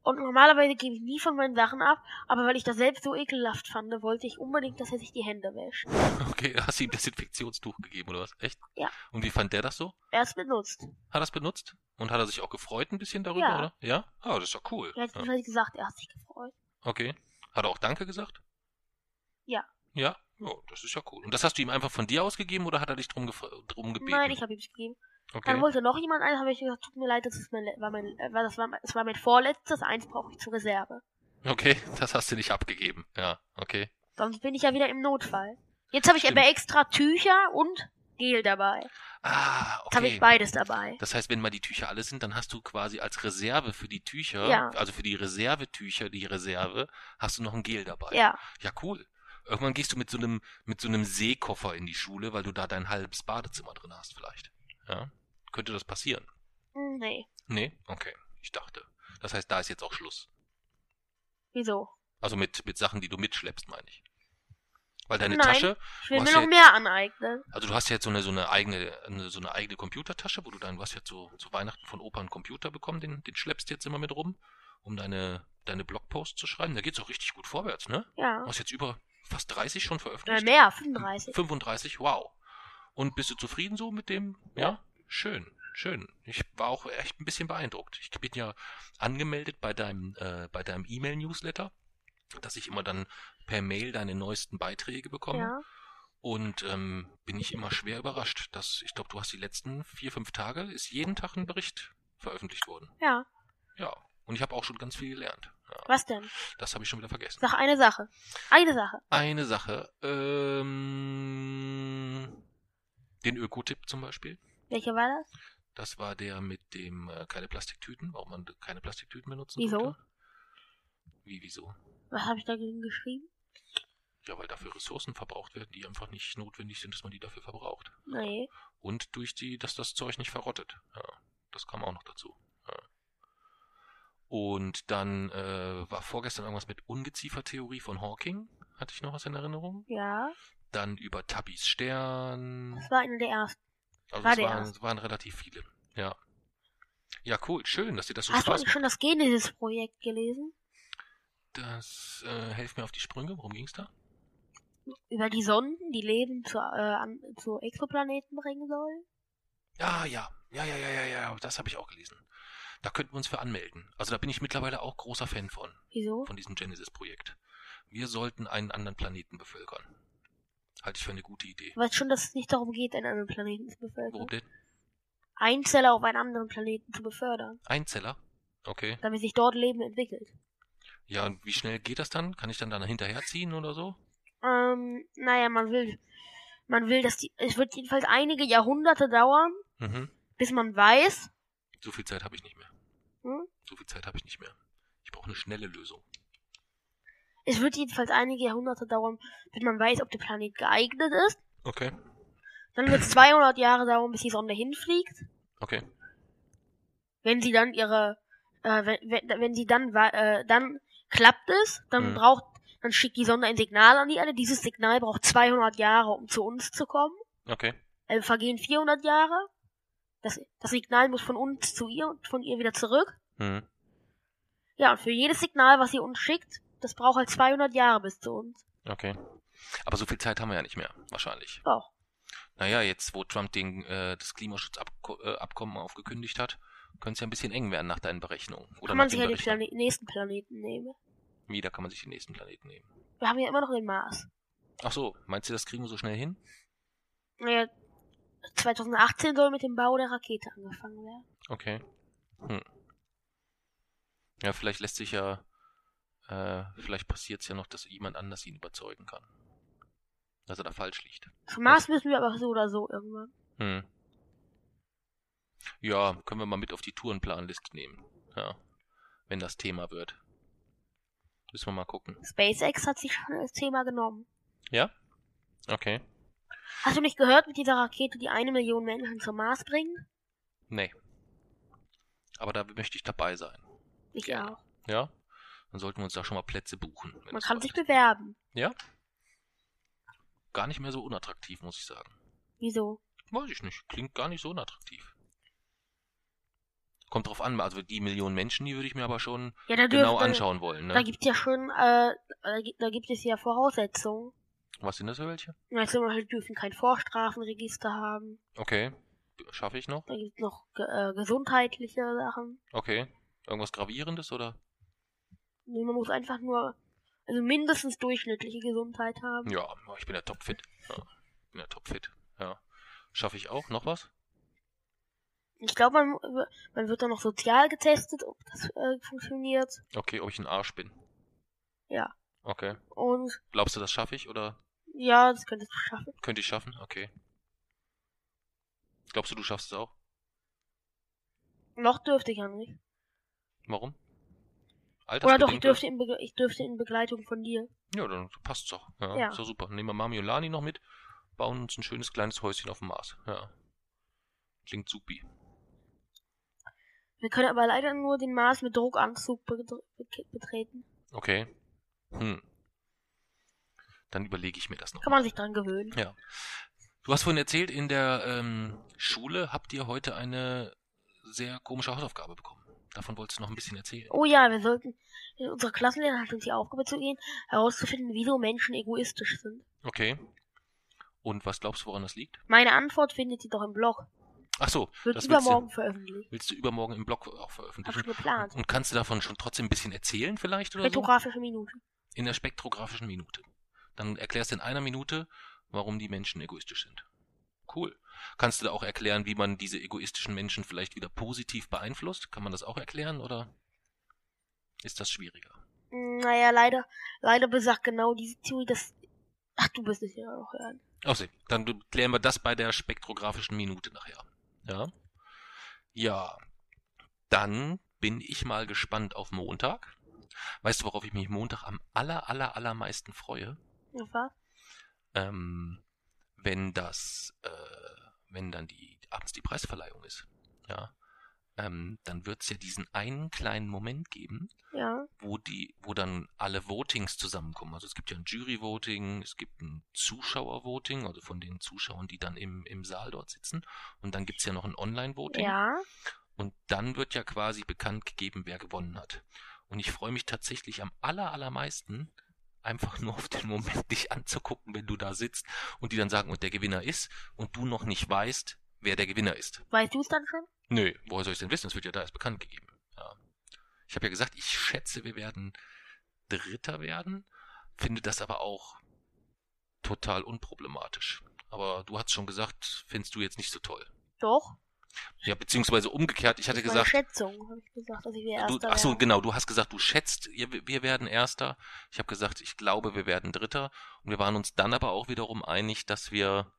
Und normalerweise gebe ich nie von meinen Sachen ab, aber weil ich das selbst so ekelhaft fand, wollte ich unbedingt, dass er sich die Hände wäscht. Okay, [laughs] hast du ihm Desinfektionstuch gegeben oder was? Echt? Ja. Und wie fand der das so? Er ist benutzt. Hat er es benutzt? Und hat er sich auch gefreut ein bisschen darüber, Ja. oder? Ja? Ah, das ist doch cool. Er hat ja. gesagt, er hat sich gefreut. Okay. Hat er auch Danke gesagt? Ja. Ja? Ja, das ist ja cool. Und das hast du ihm einfach von dir ausgegeben oder hat er dich drum, drum gebeten? Nein, ich habe ihm gegeben. Okay. Dann wollte noch jemand eins, habe ich gesagt, tut mir leid, das ist mein, war mein, äh, war, das war, mein- das war mein vorletztes, eins brauche ich zur Reserve. Okay, [laughs] das hast du nicht abgegeben. Ja, okay. Sonst bin ich ja wieder im Notfall. Jetzt habe ich Stimmt. aber extra Tücher und Gel dabei. Ah, Jetzt habe ich okay. beides dabei. Das heißt, wenn mal die Tücher alle sind, dann hast du quasi als Reserve für die Tücher, Ja. also für die Reservetücher, die Reserve, hast du noch ein Gel dabei. Ja, Ja, cool. Irgendwann gehst du mit so einem, mit so einem Seekoffer in die Schule, weil du da dein halbes Badezimmer drin hast, vielleicht. Ja? Könnte das passieren? Hm, nee. Nee? Okay. Ich dachte. Das heißt, da ist jetzt auch Schluss. Wieso? Also mit, mit Sachen, die du mitschleppst, meine ich. Weil deine Nein. Tasche, Ich will mir noch ja- mehr aneignen. also du hast ja jetzt so eine, so eine eigene, eine, so eine eigene Computertasche, wo du dann, du hast jetzt so zu Weihnachten von Opa einen Computer bekommen, den, den schleppst du jetzt immer mit rum, um deine, deine Blogposts zu schreiben. Da geht's auch richtig gut vorwärts, ne? Ja. Du hast jetzt über fast 30 schon veröffentlicht. mehr, 35. 35, wow. Und bist du zufrieden so mit dem? Ja? Schön, schön. Ich war auch echt ein bisschen beeindruckt. Ich bin ja angemeldet bei deinem, äh, bei deinem E-Mail-Newsletter, dass ich immer dann per Mail deine neuesten Beiträge bekomme. Ja. Und ähm, bin ich immer schwer überrascht, dass, ich glaube, du hast die letzten vier, fünf Tage, ist jeden Tag ein Bericht veröffentlicht worden. Ja. Ja. Und ich habe auch schon ganz viel gelernt. Ja, Was denn? das habe ich schon wieder vergessen. Sag eine Sache. Eine Sache. Eine Sache. Ähm, den Ökotipp zum Beispiel. Welche war das? Das war der mit dem äh, keine Plastiktüten, warum man keine Plastiktüten benutzen Wieso? sollte. Wie, wieso? Was habe ich dagegen geschrieben? Ja, weil dafür Ressourcen verbraucht werden, die einfach nicht notwendig sind, dass man die dafür verbraucht. Nee. Und durch die, dass das Zeug nicht verrottet. Ja, das kam auch noch dazu. Ja. Und dann äh, war vorgestern irgendwas mit Ungeziefertheorie von Hawking, hatte ich noch was in Erinnerung. Ja. Dann über Tabis Stern. Das war eine der ersten. Also War es der waren, erste. es waren relativ viele. Ja. Ja, cool, schön, dass dir das so Hast du Spaß eigentlich schon das Genesis-Projekt gelesen? Das äh, hilft mir auf die Sprünge. Worum ging's da? Über die Sonden, die Leben zu, äh, an, zu Exoplaneten bringen sollen? Ja, ja, ja, ja, ja, ja, ja, das habe ich auch gelesen. Da könnten wir uns für anmelden. Also da bin ich mittlerweile auch großer Fan von, Wieso? von diesem Genesis-Projekt. Wir sollten einen anderen Planeten bevölkern. Halte ich für eine gute Idee. Du weißt schon, dass es nicht darum geht, einen anderen Planeten zu bevölkern. Warum denn? Einzeller auf einen anderen Planeten zu befördern, Einzeller? Okay. damit sich dort Leben entwickelt. Ja, und wie schnell geht das dann? Kann ich dann da hinterherziehen oder so? Ähm, naja, man will, man will, dass die, es wird jedenfalls einige Jahrhunderte dauern, Mhm. bis man weiß, So viel Zeit habe ich nicht mehr. hm? So viel Zeit habe ich nicht mehr. Ich brauche eine schnelle Lösung. es wird jedenfalls einige Jahrhunderte dauern, bis man weiß, ob der Planet geeignet ist. Okay. Dann wird es 200 Jahre dauern, bis die Sonde hinfliegt. Okay. Wenn sie dann ihre, äh, wenn, wenn, wenn sie dann, äh, dann klappt es, dann Mhm. braucht, dann schickt die Sonde ein Signal an die Erde. Dieses Signal braucht 200 Jahre, um zu uns zu kommen. Okay. Also vergehen 400 Jahre. Das, das Signal muss von uns zu ihr und von ihr wieder zurück. Mhm. Ja, und für jedes Signal, was sie uns schickt, das braucht halt 200 Jahre bis zu uns. Okay. Aber so viel Zeit haben wir ja nicht mehr, wahrscheinlich. Doch. Naja, jetzt, wo Trump den, äh, das Klimaschutzabkommen aufgekündigt hat, könnte es ja ein bisschen eng werden nach deinen Berechnungen. Oder Kann man sich den ja den. Plane nächsten Planeten nehmen. Wie, da kann man sich den nächsten Planeten nehmen. Wir haben ja immer noch den Mars. Ach so, meinst du, das kriegen wir so schnell hin? Naja, 2018 soll mit dem Bau der Rakete angefangen werden. Okay. Hm. Ja, vielleicht lässt sich ja, äh, vielleicht passiert es ja noch, dass jemand anders ihn überzeugen kann. dass er da falsch liegt. Zum Mars müssen wir aber so oder so irgendwann. Hm. Ja, können wir mal mit auf die Tourenplanliste nehmen. Ja. Wenn das Thema wird. Müssen wir mal gucken. SpaceX hat sich schon als Thema genommen. Ja? Okay. Hast du nicht gehört mit dieser Rakete, die eine Million Menschen zum Mars bringt? Nee. Aber da möchte ich dabei sein. Ich Gerne. auch. Ja? Dann sollten wir uns da schon mal Plätze buchen. Man kann sich bewerben. Ja? Gar nicht mehr so unattraktiv, muss ich sagen. Wieso? Weiß ich nicht. Klingt gar nicht so unattraktiv. Kommt drauf an, also die Millionen Menschen, die würde ich mir aber schon Ja, genau dürfte, anschauen wollen. Da Ne? gibt's ja schon, äh, da gibt- da gibt es ja Voraussetzungen. Was sind das für welche? Ja, zum Beispiel dürfen kein Vorstrafenregister haben. Okay. Schaffe ich noch? Da gibt's noch ge äh, gesundheitliche Sachen. Okay. Irgendwas Gravierendes oder? Nee, Man muss einfach nur, also mindestens durchschnittliche Gesundheit haben. Ja, ich bin ja topfit. Ja, ich bin ja topfit. Ja. Schaffe ich auch noch was? Ich glaube, man, man wird dann noch sozial getestet, ob das äh, funktioniert. Okay, ob ich ein Arsch bin. Ja. Okay. Und Glaubst du, das schaffe ich oder ja, das könntest du schaffen. könnte ich schaffen? Okay. Glaubst du, du schaffst es auch? Noch dürfte ich ja nicht. Warum? Oder doch, ich dürfte in, Be ich dürfte in Begleitung von dir. Ja, dann passt's doch. Ja, Ja. Ist doch super. Nehmen wir Mami und Lani noch mit, bauen uns ein schönes kleines Häuschen auf dem Mars. Ja. Klingt supi. Wir können aber leider nur den Mars mit Druckanzug betreten. Okay. Hm. Dann überlege ich mir das noch. Kann man sich dran gewöhnen. Ja. Du hast vorhin erzählt, in der ähm, Schule habt ihr heute eine sehr komische Hausaufgabe bekommen. Davon wolltest du noch ein bisschen erzählen. Oh ja, wir sollten, unsere Klassenlehrer hat uns die Aufgabe zu gehen, herauszufinden, wieso Menschen egoistisch sind. Okay. Und was glaubst du, woran das liegt? Meine Antwort findet ihr doch im Blog. Ach so, Wird das willst du, übermorgen veröffentlicht. willst du übermorgen im Blog auch Hab veröffentlichen. schon geplant. Und kannst du davon schon trotzdem ein bisschen erzählen vielleicht oder so? Spektrographische Minute. In der spektrographischen Minute. Dann erklärst du in einer Minute, warum die Menschen egoistisch sind. Cool. Kannst du da auch erklären, wie man diese egoistischen Menschen vielleicht wieder positiv beeinflusst? Kann man das auch erklären oder ist das schwieriger? Naja, leider, leider besagt genau diese Theorie, dass, ach, du bist es ja auch hören. Okay, dann klären wir das bei der spektrographischen Minute nachher. Ja. Ja. Dann bin ich mal gespannt auf Montag. Weißt du, worauf ich mich Montag am aller, aller, allermeisten freue? Was? ähm, wenn das, äh, wenn dann die abends die Preisverleihung ist, ja, ähm, dann wird es ja diesen einen kleinen Moment geben, Ja. wo die, wo dann alle Votings zusammenkommen. Also es gibt ja ein Jury-Voting, es gibt ein Zuschauer-Voting, also von den Zuschauern, die dann im, im Saal dort sitzen, und dann gibt's ja noch ein Online-Voting. Ja. Und dann wird ja quasi bekannt gegeben, wer gewonnen hat. Und ich freue mich tatsächlich am aller, allermeisten, einfach nur auf den Moment, dich anzugucken, wenn du da sitzt und die dann sagen, und der Gewinner ist, und du noch nicht weißt, wer der Gewinner ist. Weißt du es dann schon? Nö, woher soll ich denn wissen? Es wird ja da erst bekannt gegeben. Ja. Ich habe ja gesagt, ich schätze, wir werden Dritter werden, finde das aber auch total unproblematisch. Aber du hast schon gesagt, findest du jetzt nicht so toll. Doch. Ja, beziehungsweise umgekehrt, ich hatte Das gesagt, Schätzung, habe ich gesagt, dass ich wir Du, Erster ach so, werde. genau, du hast gesagt, du schätzt, wir werden Erster. Ich habe gesagt, ich glaube, wir werden Dritter. Und wir waren uns dann aber auch wiederum einig, dass wir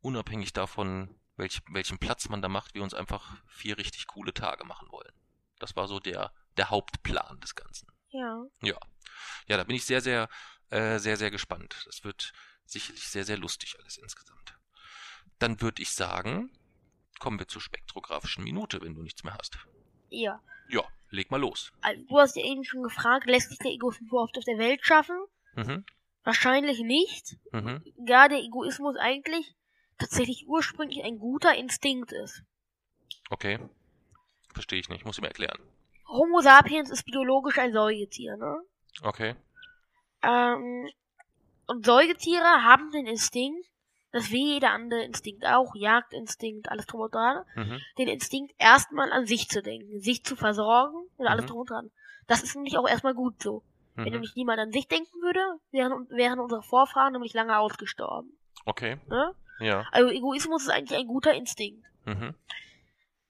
unabhängig davon, welch, welchen Platz man da macht, wir uns einfach vier richtig coole Tage machen wollen. Das war so der, der Hauptplan des Ganzen. Ja. Ja. Ja, da bin ich sehr, sehr, äh, sehr, sehr gespannt. Das wird sicherlich sehr, sehr lustig alles insgesamt. Dann würde ich sagen, kommen wir zur spektrographischen Minute, wenn du nichts mehr hast. Ja. Ja, leg mal los. Also, du hast ja eben schon gefragt, lässt sich der Egoismus überhaupt auf der Welt schaffen? Mhm. Wahrscheinlich nicht. Mhm. Gar der Egoismus eigentlich tatsächlich ursprünglich ein guter Instinkt ist. Okay. Verstehe ich nicht. Muss ich mir erklären. Homo sapiens ist biologisch ein Säugetier, ne? Okay. Ähm, und Säugetiere haben den Instinkt, das wie jeder andere Instinkt auch, Jagdinstinkt, alles drum und dran, Mhm. den Instinkt erstmal an sich zu denken, sich zu versorgen und alles Mhm. drum und dran. Das ist nämlich auch erstmal gut so. Wenn Mhm. nämlich niemand an sich denken würde, wären, wären unsere Vorfahren nämlich lange ausgestorben. Okay. Ne? Ja. Also Egoismus ist eigentlich ein guter Instinkt. Mhm.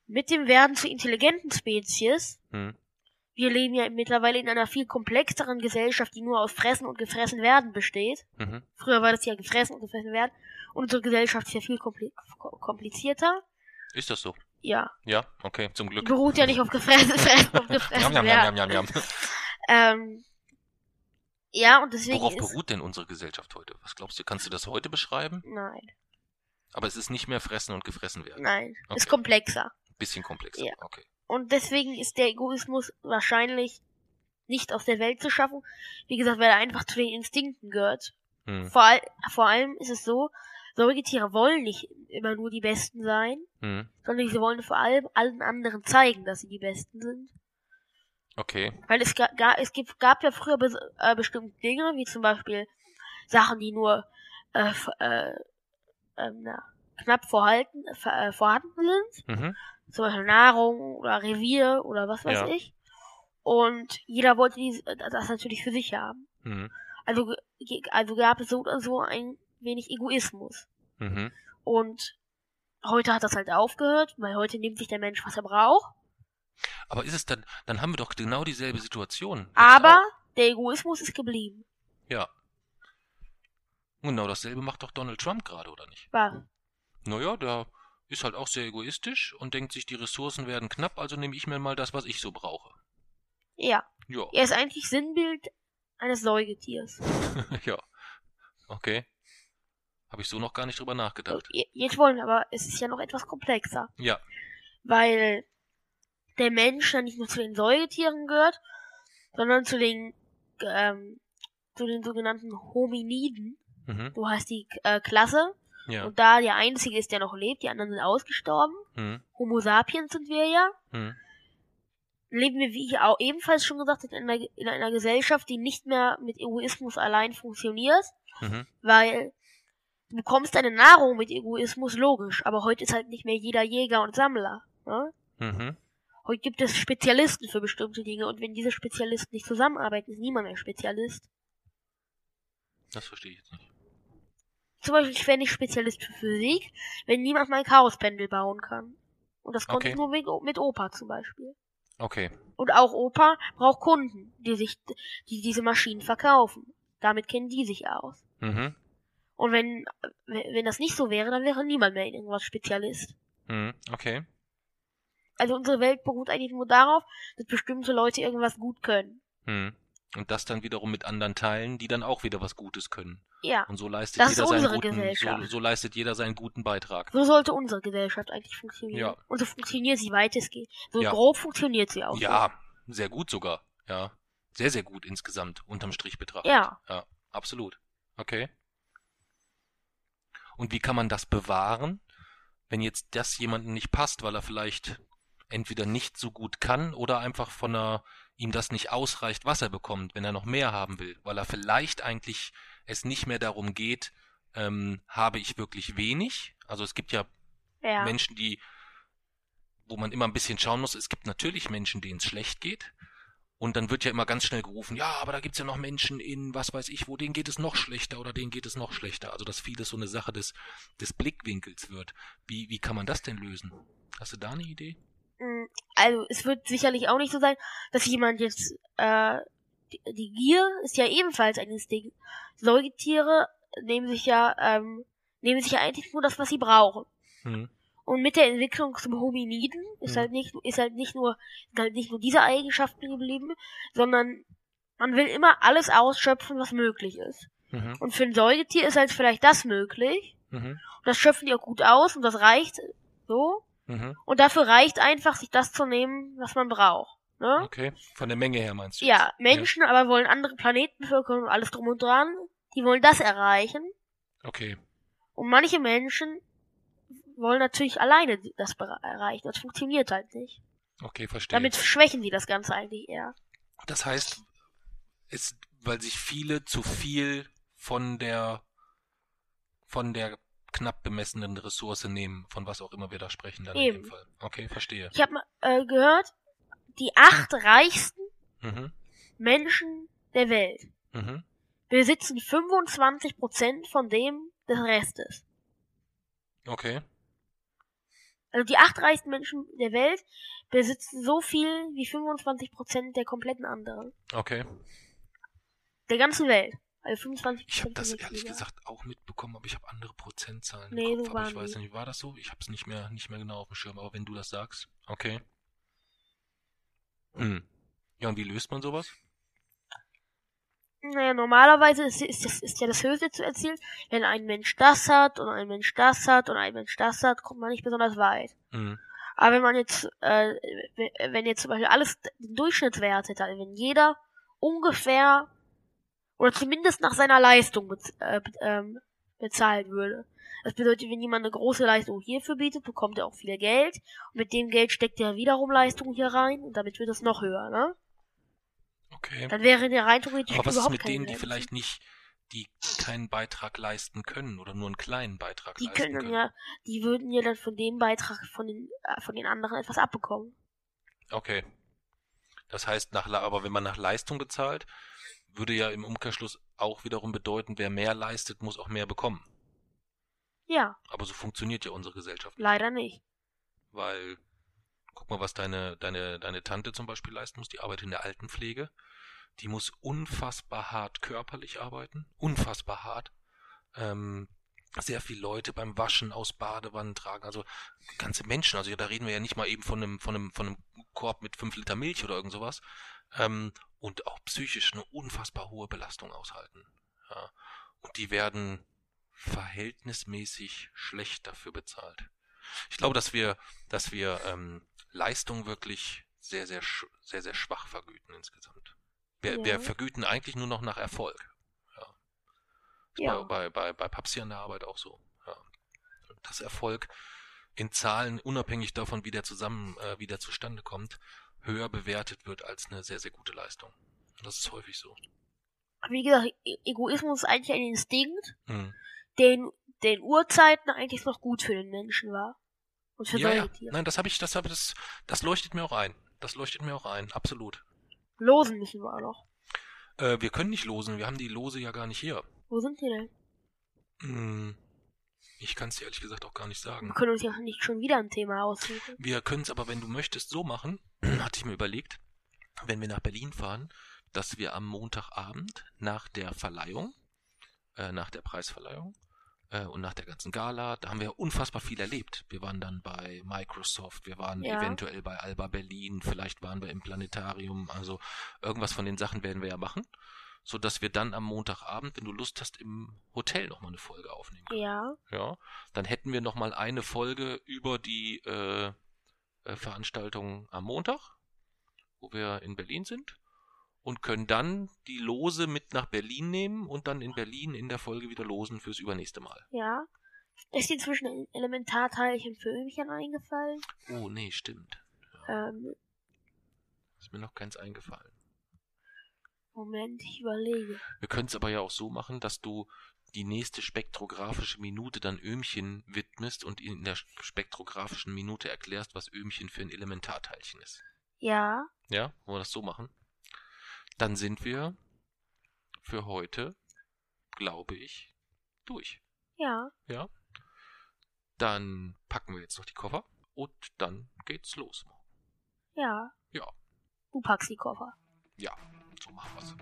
Mit dem Werden zur intelligenten Spezies Mhm. wir leben ja mittlerweile in einer viel komplexeren Gesellschaft, die nur aus Fressen und Gefressen werden besteht. Mhm. Früher war das ja gefressen und gefressen werden. Und unsere Gesellschaft ist ja viel kompli ko- komplizierter. Ist das so? Ja. Ja, okay, zum Glück. Beruht ja nicht auf gefressen, [laughs] fressen und [laughs] gefressen Jam, jam, werden. jam, jam, jam, jam. Ähm, ja, und deswegen Worauf beruht denn unsere Gesellschaft heute? Was glaubst du, kannst du das heute beschreiben? Nein, Aber es ist nicht mehr fressen und gefressen werden. nein. Ist Okay. komplexer. Bisschen komplexer. Ja. Okay. Und deswegen ist der Egoismus wahrscheinlich nicht aus der Welt zu schaffen. Wie gesagt, weil er einfach zu den Instinkten gehört. Hm. Vor, all, vor allem ist es so, Säugetiere wollen nicht immer nur die Besten sein, Hm. sondern sie wollen vor allem allen anderen zeigen, dass sie die Besten sind. Okay. Weil es, ga, es gibt, gab ja früher bes, äh, bestimmte Dinge, wie zum Beispiel Sachen, die nur äh, äh, ähm, na, knapp vorhalten, äh, vorhanden sind. Mhm. Zum Beispiel Nahrung oder Revier oder was weiß Ja. ich. Und jeder wollte dies, äh, das natürlich für sich haben. Mhm. Also, also gab es so oder so ein wenig Egoismus. Mhm. Und heute hat das halt aufgehört, weil heute nimmt sich der Mensch, was er braucht. Aber ist es dann, dann haben wir doch genau dieselbe Situation. Jetzt Aber auch. der Egoismus ist geblieben. Ja. Genau dasselbe macht doch Donald Trump gerade, oder nicht? Was? Naja, der ist halt auch sehr egoistisch und denkt sich, die Ressourcen werden knapp, also nehme ich mir mal das, was ich so brauche. Ja. Ja. Er ist eigentlich Sinnbild eines Säugetiers. [laughs] ja. Okay. Habe ich so noch gar nicht drüber nachgedacht. Je- Jetzt wollen wir aber, es ist ja noch etwas komplexer. Ja. Weil der Mensch ja nicht nur zu den Säugetieren gehört, sondern zu den, ähm, zu den sogenannten Hominiden. Mhm. So heißt die äh, Klasse. Ja. Und da der einzige ist, der noch lebt, die anderen sind ausgestorben. Mhm. Homo sapiens sind wir ja. Mhm. Leben wir, wie ich auch ebenfalls schon gesagt habe, in einer, in einer Gesellschaft, die nicht mehr mit Egoismus allein funktioniert. Mhm. Weil du bekommst deine Nahrung mit Egoismus, logisch. Aber heute ist halt nicht mehr jeder Jäger und Sammler. Ne? Mhm. Heute gibt es Spezialisten für bestimmte Dinge. Und wenn diese Spezialisten nicht zusammenarbeiten, ist niemand mehr Spezialist. Das verstehe ich jetzt nicht. Zum Beispiel, ich wäre nicht Spezialist für Physik, wenn niemand mein Chaospendel bauen kann. Und das konnte Okay. ich nur wegen, mit Opa zum Beispiel. Okay. Und auch Opa braucht Kunden, die sich, die diese Maschinen verkaufen. Damit kennen die sich aus. Mhm. Und wenn, wenn das nicht so wäre, dann wäre niemand mehr in irgendwas Spezialist. Mhm. Okay. Also unsere Welt beruht eigentlich nur darauf, dass bestimmte Leute irgendwas gut können. Mhm. Und das dann wiederum mit anderen teilen, die dann auch wieder was Gutes können. Ja. Und so leistet Das ist jeder seinen unsere guten, so, Gesellschaft. so leistet jeder seinen guten Beitrag. So sollte unsere Gesellschaft eigentlich funktionieren. Ja. Und so funktioniert sie weitestgehend. So Ja. grob funktioniert sie auch. Ja, sehr gut sogar. Ja. Sehr, sehr gut insgesamt, unterm Strich So. betrachtet. Ja. Ja, absolut. Okay. Und wie kann man das bewahren, wenn jetzt das jemandem nicht passt, weil er vielleicht entweder nicht so gut kann oder einfach von einer, ihm das nicht ausreicht, was er bekommt, wenn er noch mehr haben will, weil er vielleicht eigentlich es nicht mehr darum geht, ähm, habe ich wirklich wenig. Also es gibt ja Ja. Menschen, die, wo man immer ein bisschen schauen muss, es gibt natürlich Menschen, denen es schlecht geht. Und dann wird ja immer ganz schnell gerufen, ja, aber da gibt's ja noch Menschen in, was weiß ich, wo denen geht es noch schlechter oder denen geht es noch schlechter. Also dass vieles so eine Sache des, des Blickwinkels wird. Wie, wie kann man das denn lösen? Hast du da eine Idee? Mm, Also es wird sicherlich auch nicht so sein, dass jemand jetzt äh, die, Gier ist ja ebenfalls ein Instinkt. Säugetiere nehmen sich ja ähm, nehmen sich ja eigentlich nur das, was sie brauchen. Hm. Und mit der Entwicklung zum Hominiden ist Mhm. halt nicht ist halt nicht nur sind halt nicht nur diese Eigenschaften geblieben, sondern man will immer alles ausschöpfen, was möglich ist. Mhm. Und für ein Säugetier ist halt vielleicht das möglich. Mhm. Und das schöpfen die auch gut aus und das reicht so. Mhm. Und dafür reicht einfach, sich das zu nehmen, was man braucht. Ne? Okay. Von der Menge her meinst du? Ja, jetzt? Menschen aber wollen andere Planeten bevölkern und alles drum und dran. Die wollen das erreichen. Okay. Und manche Menschen wollen natürlich alleine das erreichen. Das funktioniert halt nicht. Okay, verstehe. Damit schwächen sie das Ganze eigentlich eher. Das heißt, es, weil sich viele zu viel von der, von der knapp bemessenen Ressource nehmen, von was auch immer wir da sprechen dann in Eben. dem Fall. Okay, verstehe. Ich habe äh, gehört, die acht reichsten Mhm. Menschen der Welt Mhm. besitzen 25% von dem des Restes. Okay. Also die acht reichsten Menschen der Welt besitzen so viel wie 25% der kompletten anderen. Okay. Der ganzen Welt. Also 25% Ich habe das ehrlich Mitglieder. gesagt auch mitbekommen, aber ich habe andere Prozentzahlen Nee, Kopf, so aber ich weiß nicht, war das so? Ich habe es nicht mehr, nicht mehr genau auf dem Schirm, aber wenn du das sagst, okay. Hm. Ja, und wie löst man sowas? Naja, normalerweise ist, ist, das, ist ja das Höchste zu erzielen. Wenn ein Mensch das hat und ein Mensch das hat und ein Mensch das hat, kommt man nicht besonders weit. Hm. Aber wenn man jetzt, äh, wenn jetzt zum Beispiel alles den Durchschnittswert hätte, also wenn jeder ungefähr oder zumindest nach seiner Leistung bez äh, ähm, bezahlt würde. Das bedeutet, wenn jemand eine große Leistung hierfür bietet, bekommt er auch viel Geld. Und mit dem Geld steckt er wiederum Leistung hier rein und damit wird es noch höher, ne? Okay. Dann wäre der rein theoretisch Aber was ist überhaupt mit keine denen, die Grenze. vielleicht nicht, die keinen Beitrag leisten können oder nur einen kleinen Beitrag Die leisten können können? ja, die würden ja dann von dem Beitrag von den, äh, von den anderen etwas abbekommen. Okay. Das heißt, nach, aber wenn man nach Leistung bezahlt, würde ja im Umkehrschluss auch wiederum bedeuten, wer mehr leistet, muss auch mehr bekommen. Ja, Aber so funktioniert ja unsere Gesellschaft. leider nicht. Weil, guck mal, was deine, deine, deine Tante zum Beispiel leisten muss, die arbeitet in der Altenpflege. Die muss unfassbar hart körperlich arbeiten. Unfassbar hart. Ähm, sehr viele Leute beim Waschen aus Badewannen tragen, also ganze Menschen, also da reden wir ja nicht mal eben von einem, von einem, von einem Korb mit 5 Liter Milch oder irgend sowas. Ähm, und auch psychisch eine unfassbar hohe Belastung aushalten. Ja. Und die werden verhältnismäßig schlecht dafür bezahlt. Ich glaube, dass wir, dass wir ähm, Leistung wirklich sehr, sehr, sehr, sehr schwach vergüten insgesamt. Wir, Ja. wir vergüten eigentlich nur noch nach Erfolg. Ja. Ja. Bei, bei, bei, Papsi an der Arbeit auch so. Ja. Dass Erfolg in Zahlen, unabhängig davon, wie der zusammen, äh, wie der zustande kommt, höher bewertet wird als eine sehr, sehr gute Leistung. Und das ist häufig so. Wie gesagt, E- Egoismus ist eigentlich ein Instinkt, Hm. Der in den Urzeiten eigentlich noch gut für den Menschen war. Und für Ja, ja. Säugetiere. Nein, das habe ich, das habe das, das leuchtet mir auch ein. Das leuchtet mir auch ein, absolut. Losen müssen wir auch noch. Äh, wir können nicht losen, wir haben die Lose ja gar nicht hier. Wo sind die denn? Hm, ich kann es dir ehrlich gesagt auch gar nicht Wir sagen. können uns ja nicht schon wieder ein Thema aussuchen. Wir können es aber, wenn du möchtest, so machen, [clears throat] hatte ich mir überlegt, wenn wir nach Berlin fahren, dass wir am Montagabend nach der Verleihung, äh, nach der Preisverleihung äh, und nach der ganzen Gala, da haben wir unfassbar viel erlebt. Wir waren dann bei Microsoft, wir waren Ja. eventuell bei Alba Berlin, vielleicht waren wir im Planetarium, also irgendwas von den Sachen werden wir ja machen, so dass wir dann am Montagabend, wenn du Lust hast, im Hotel nochmal eine Folge aufnehmen können. Ja, Ja, dann hätten wir noch mal eine Folge über die äh, äh, Veranstaltung am Montag, wo wir in Berlin sind und können dann die Lose mit nach Berlin nehmen und dann in Berlin in der Folge wieder losen fürs übernächste Mal. ja. Ist dir inzwischen ein Elementarteilchen für Öhmchen eingefallen? Oh, nee, stimmt. Ähm, Ist mir noch keins eingefallen. Moment, ich überlege. Wir können es aber ja auch so machen, dass du die nächste spektrographische Minute dann Öhmchen widmest und in der spektrographischen Minute erklärst, was Öhmchen für ein Elementarteilchen ist. Ja, Ja, wollen wir das so machen? Dann sind wir für heute, glaube ich, durch. ja. Ja? Dann packen wir jetzt noch die Koffer und dann geht's los. Ja. Ja. Du packst die Koffer. Ja, so machen wir's.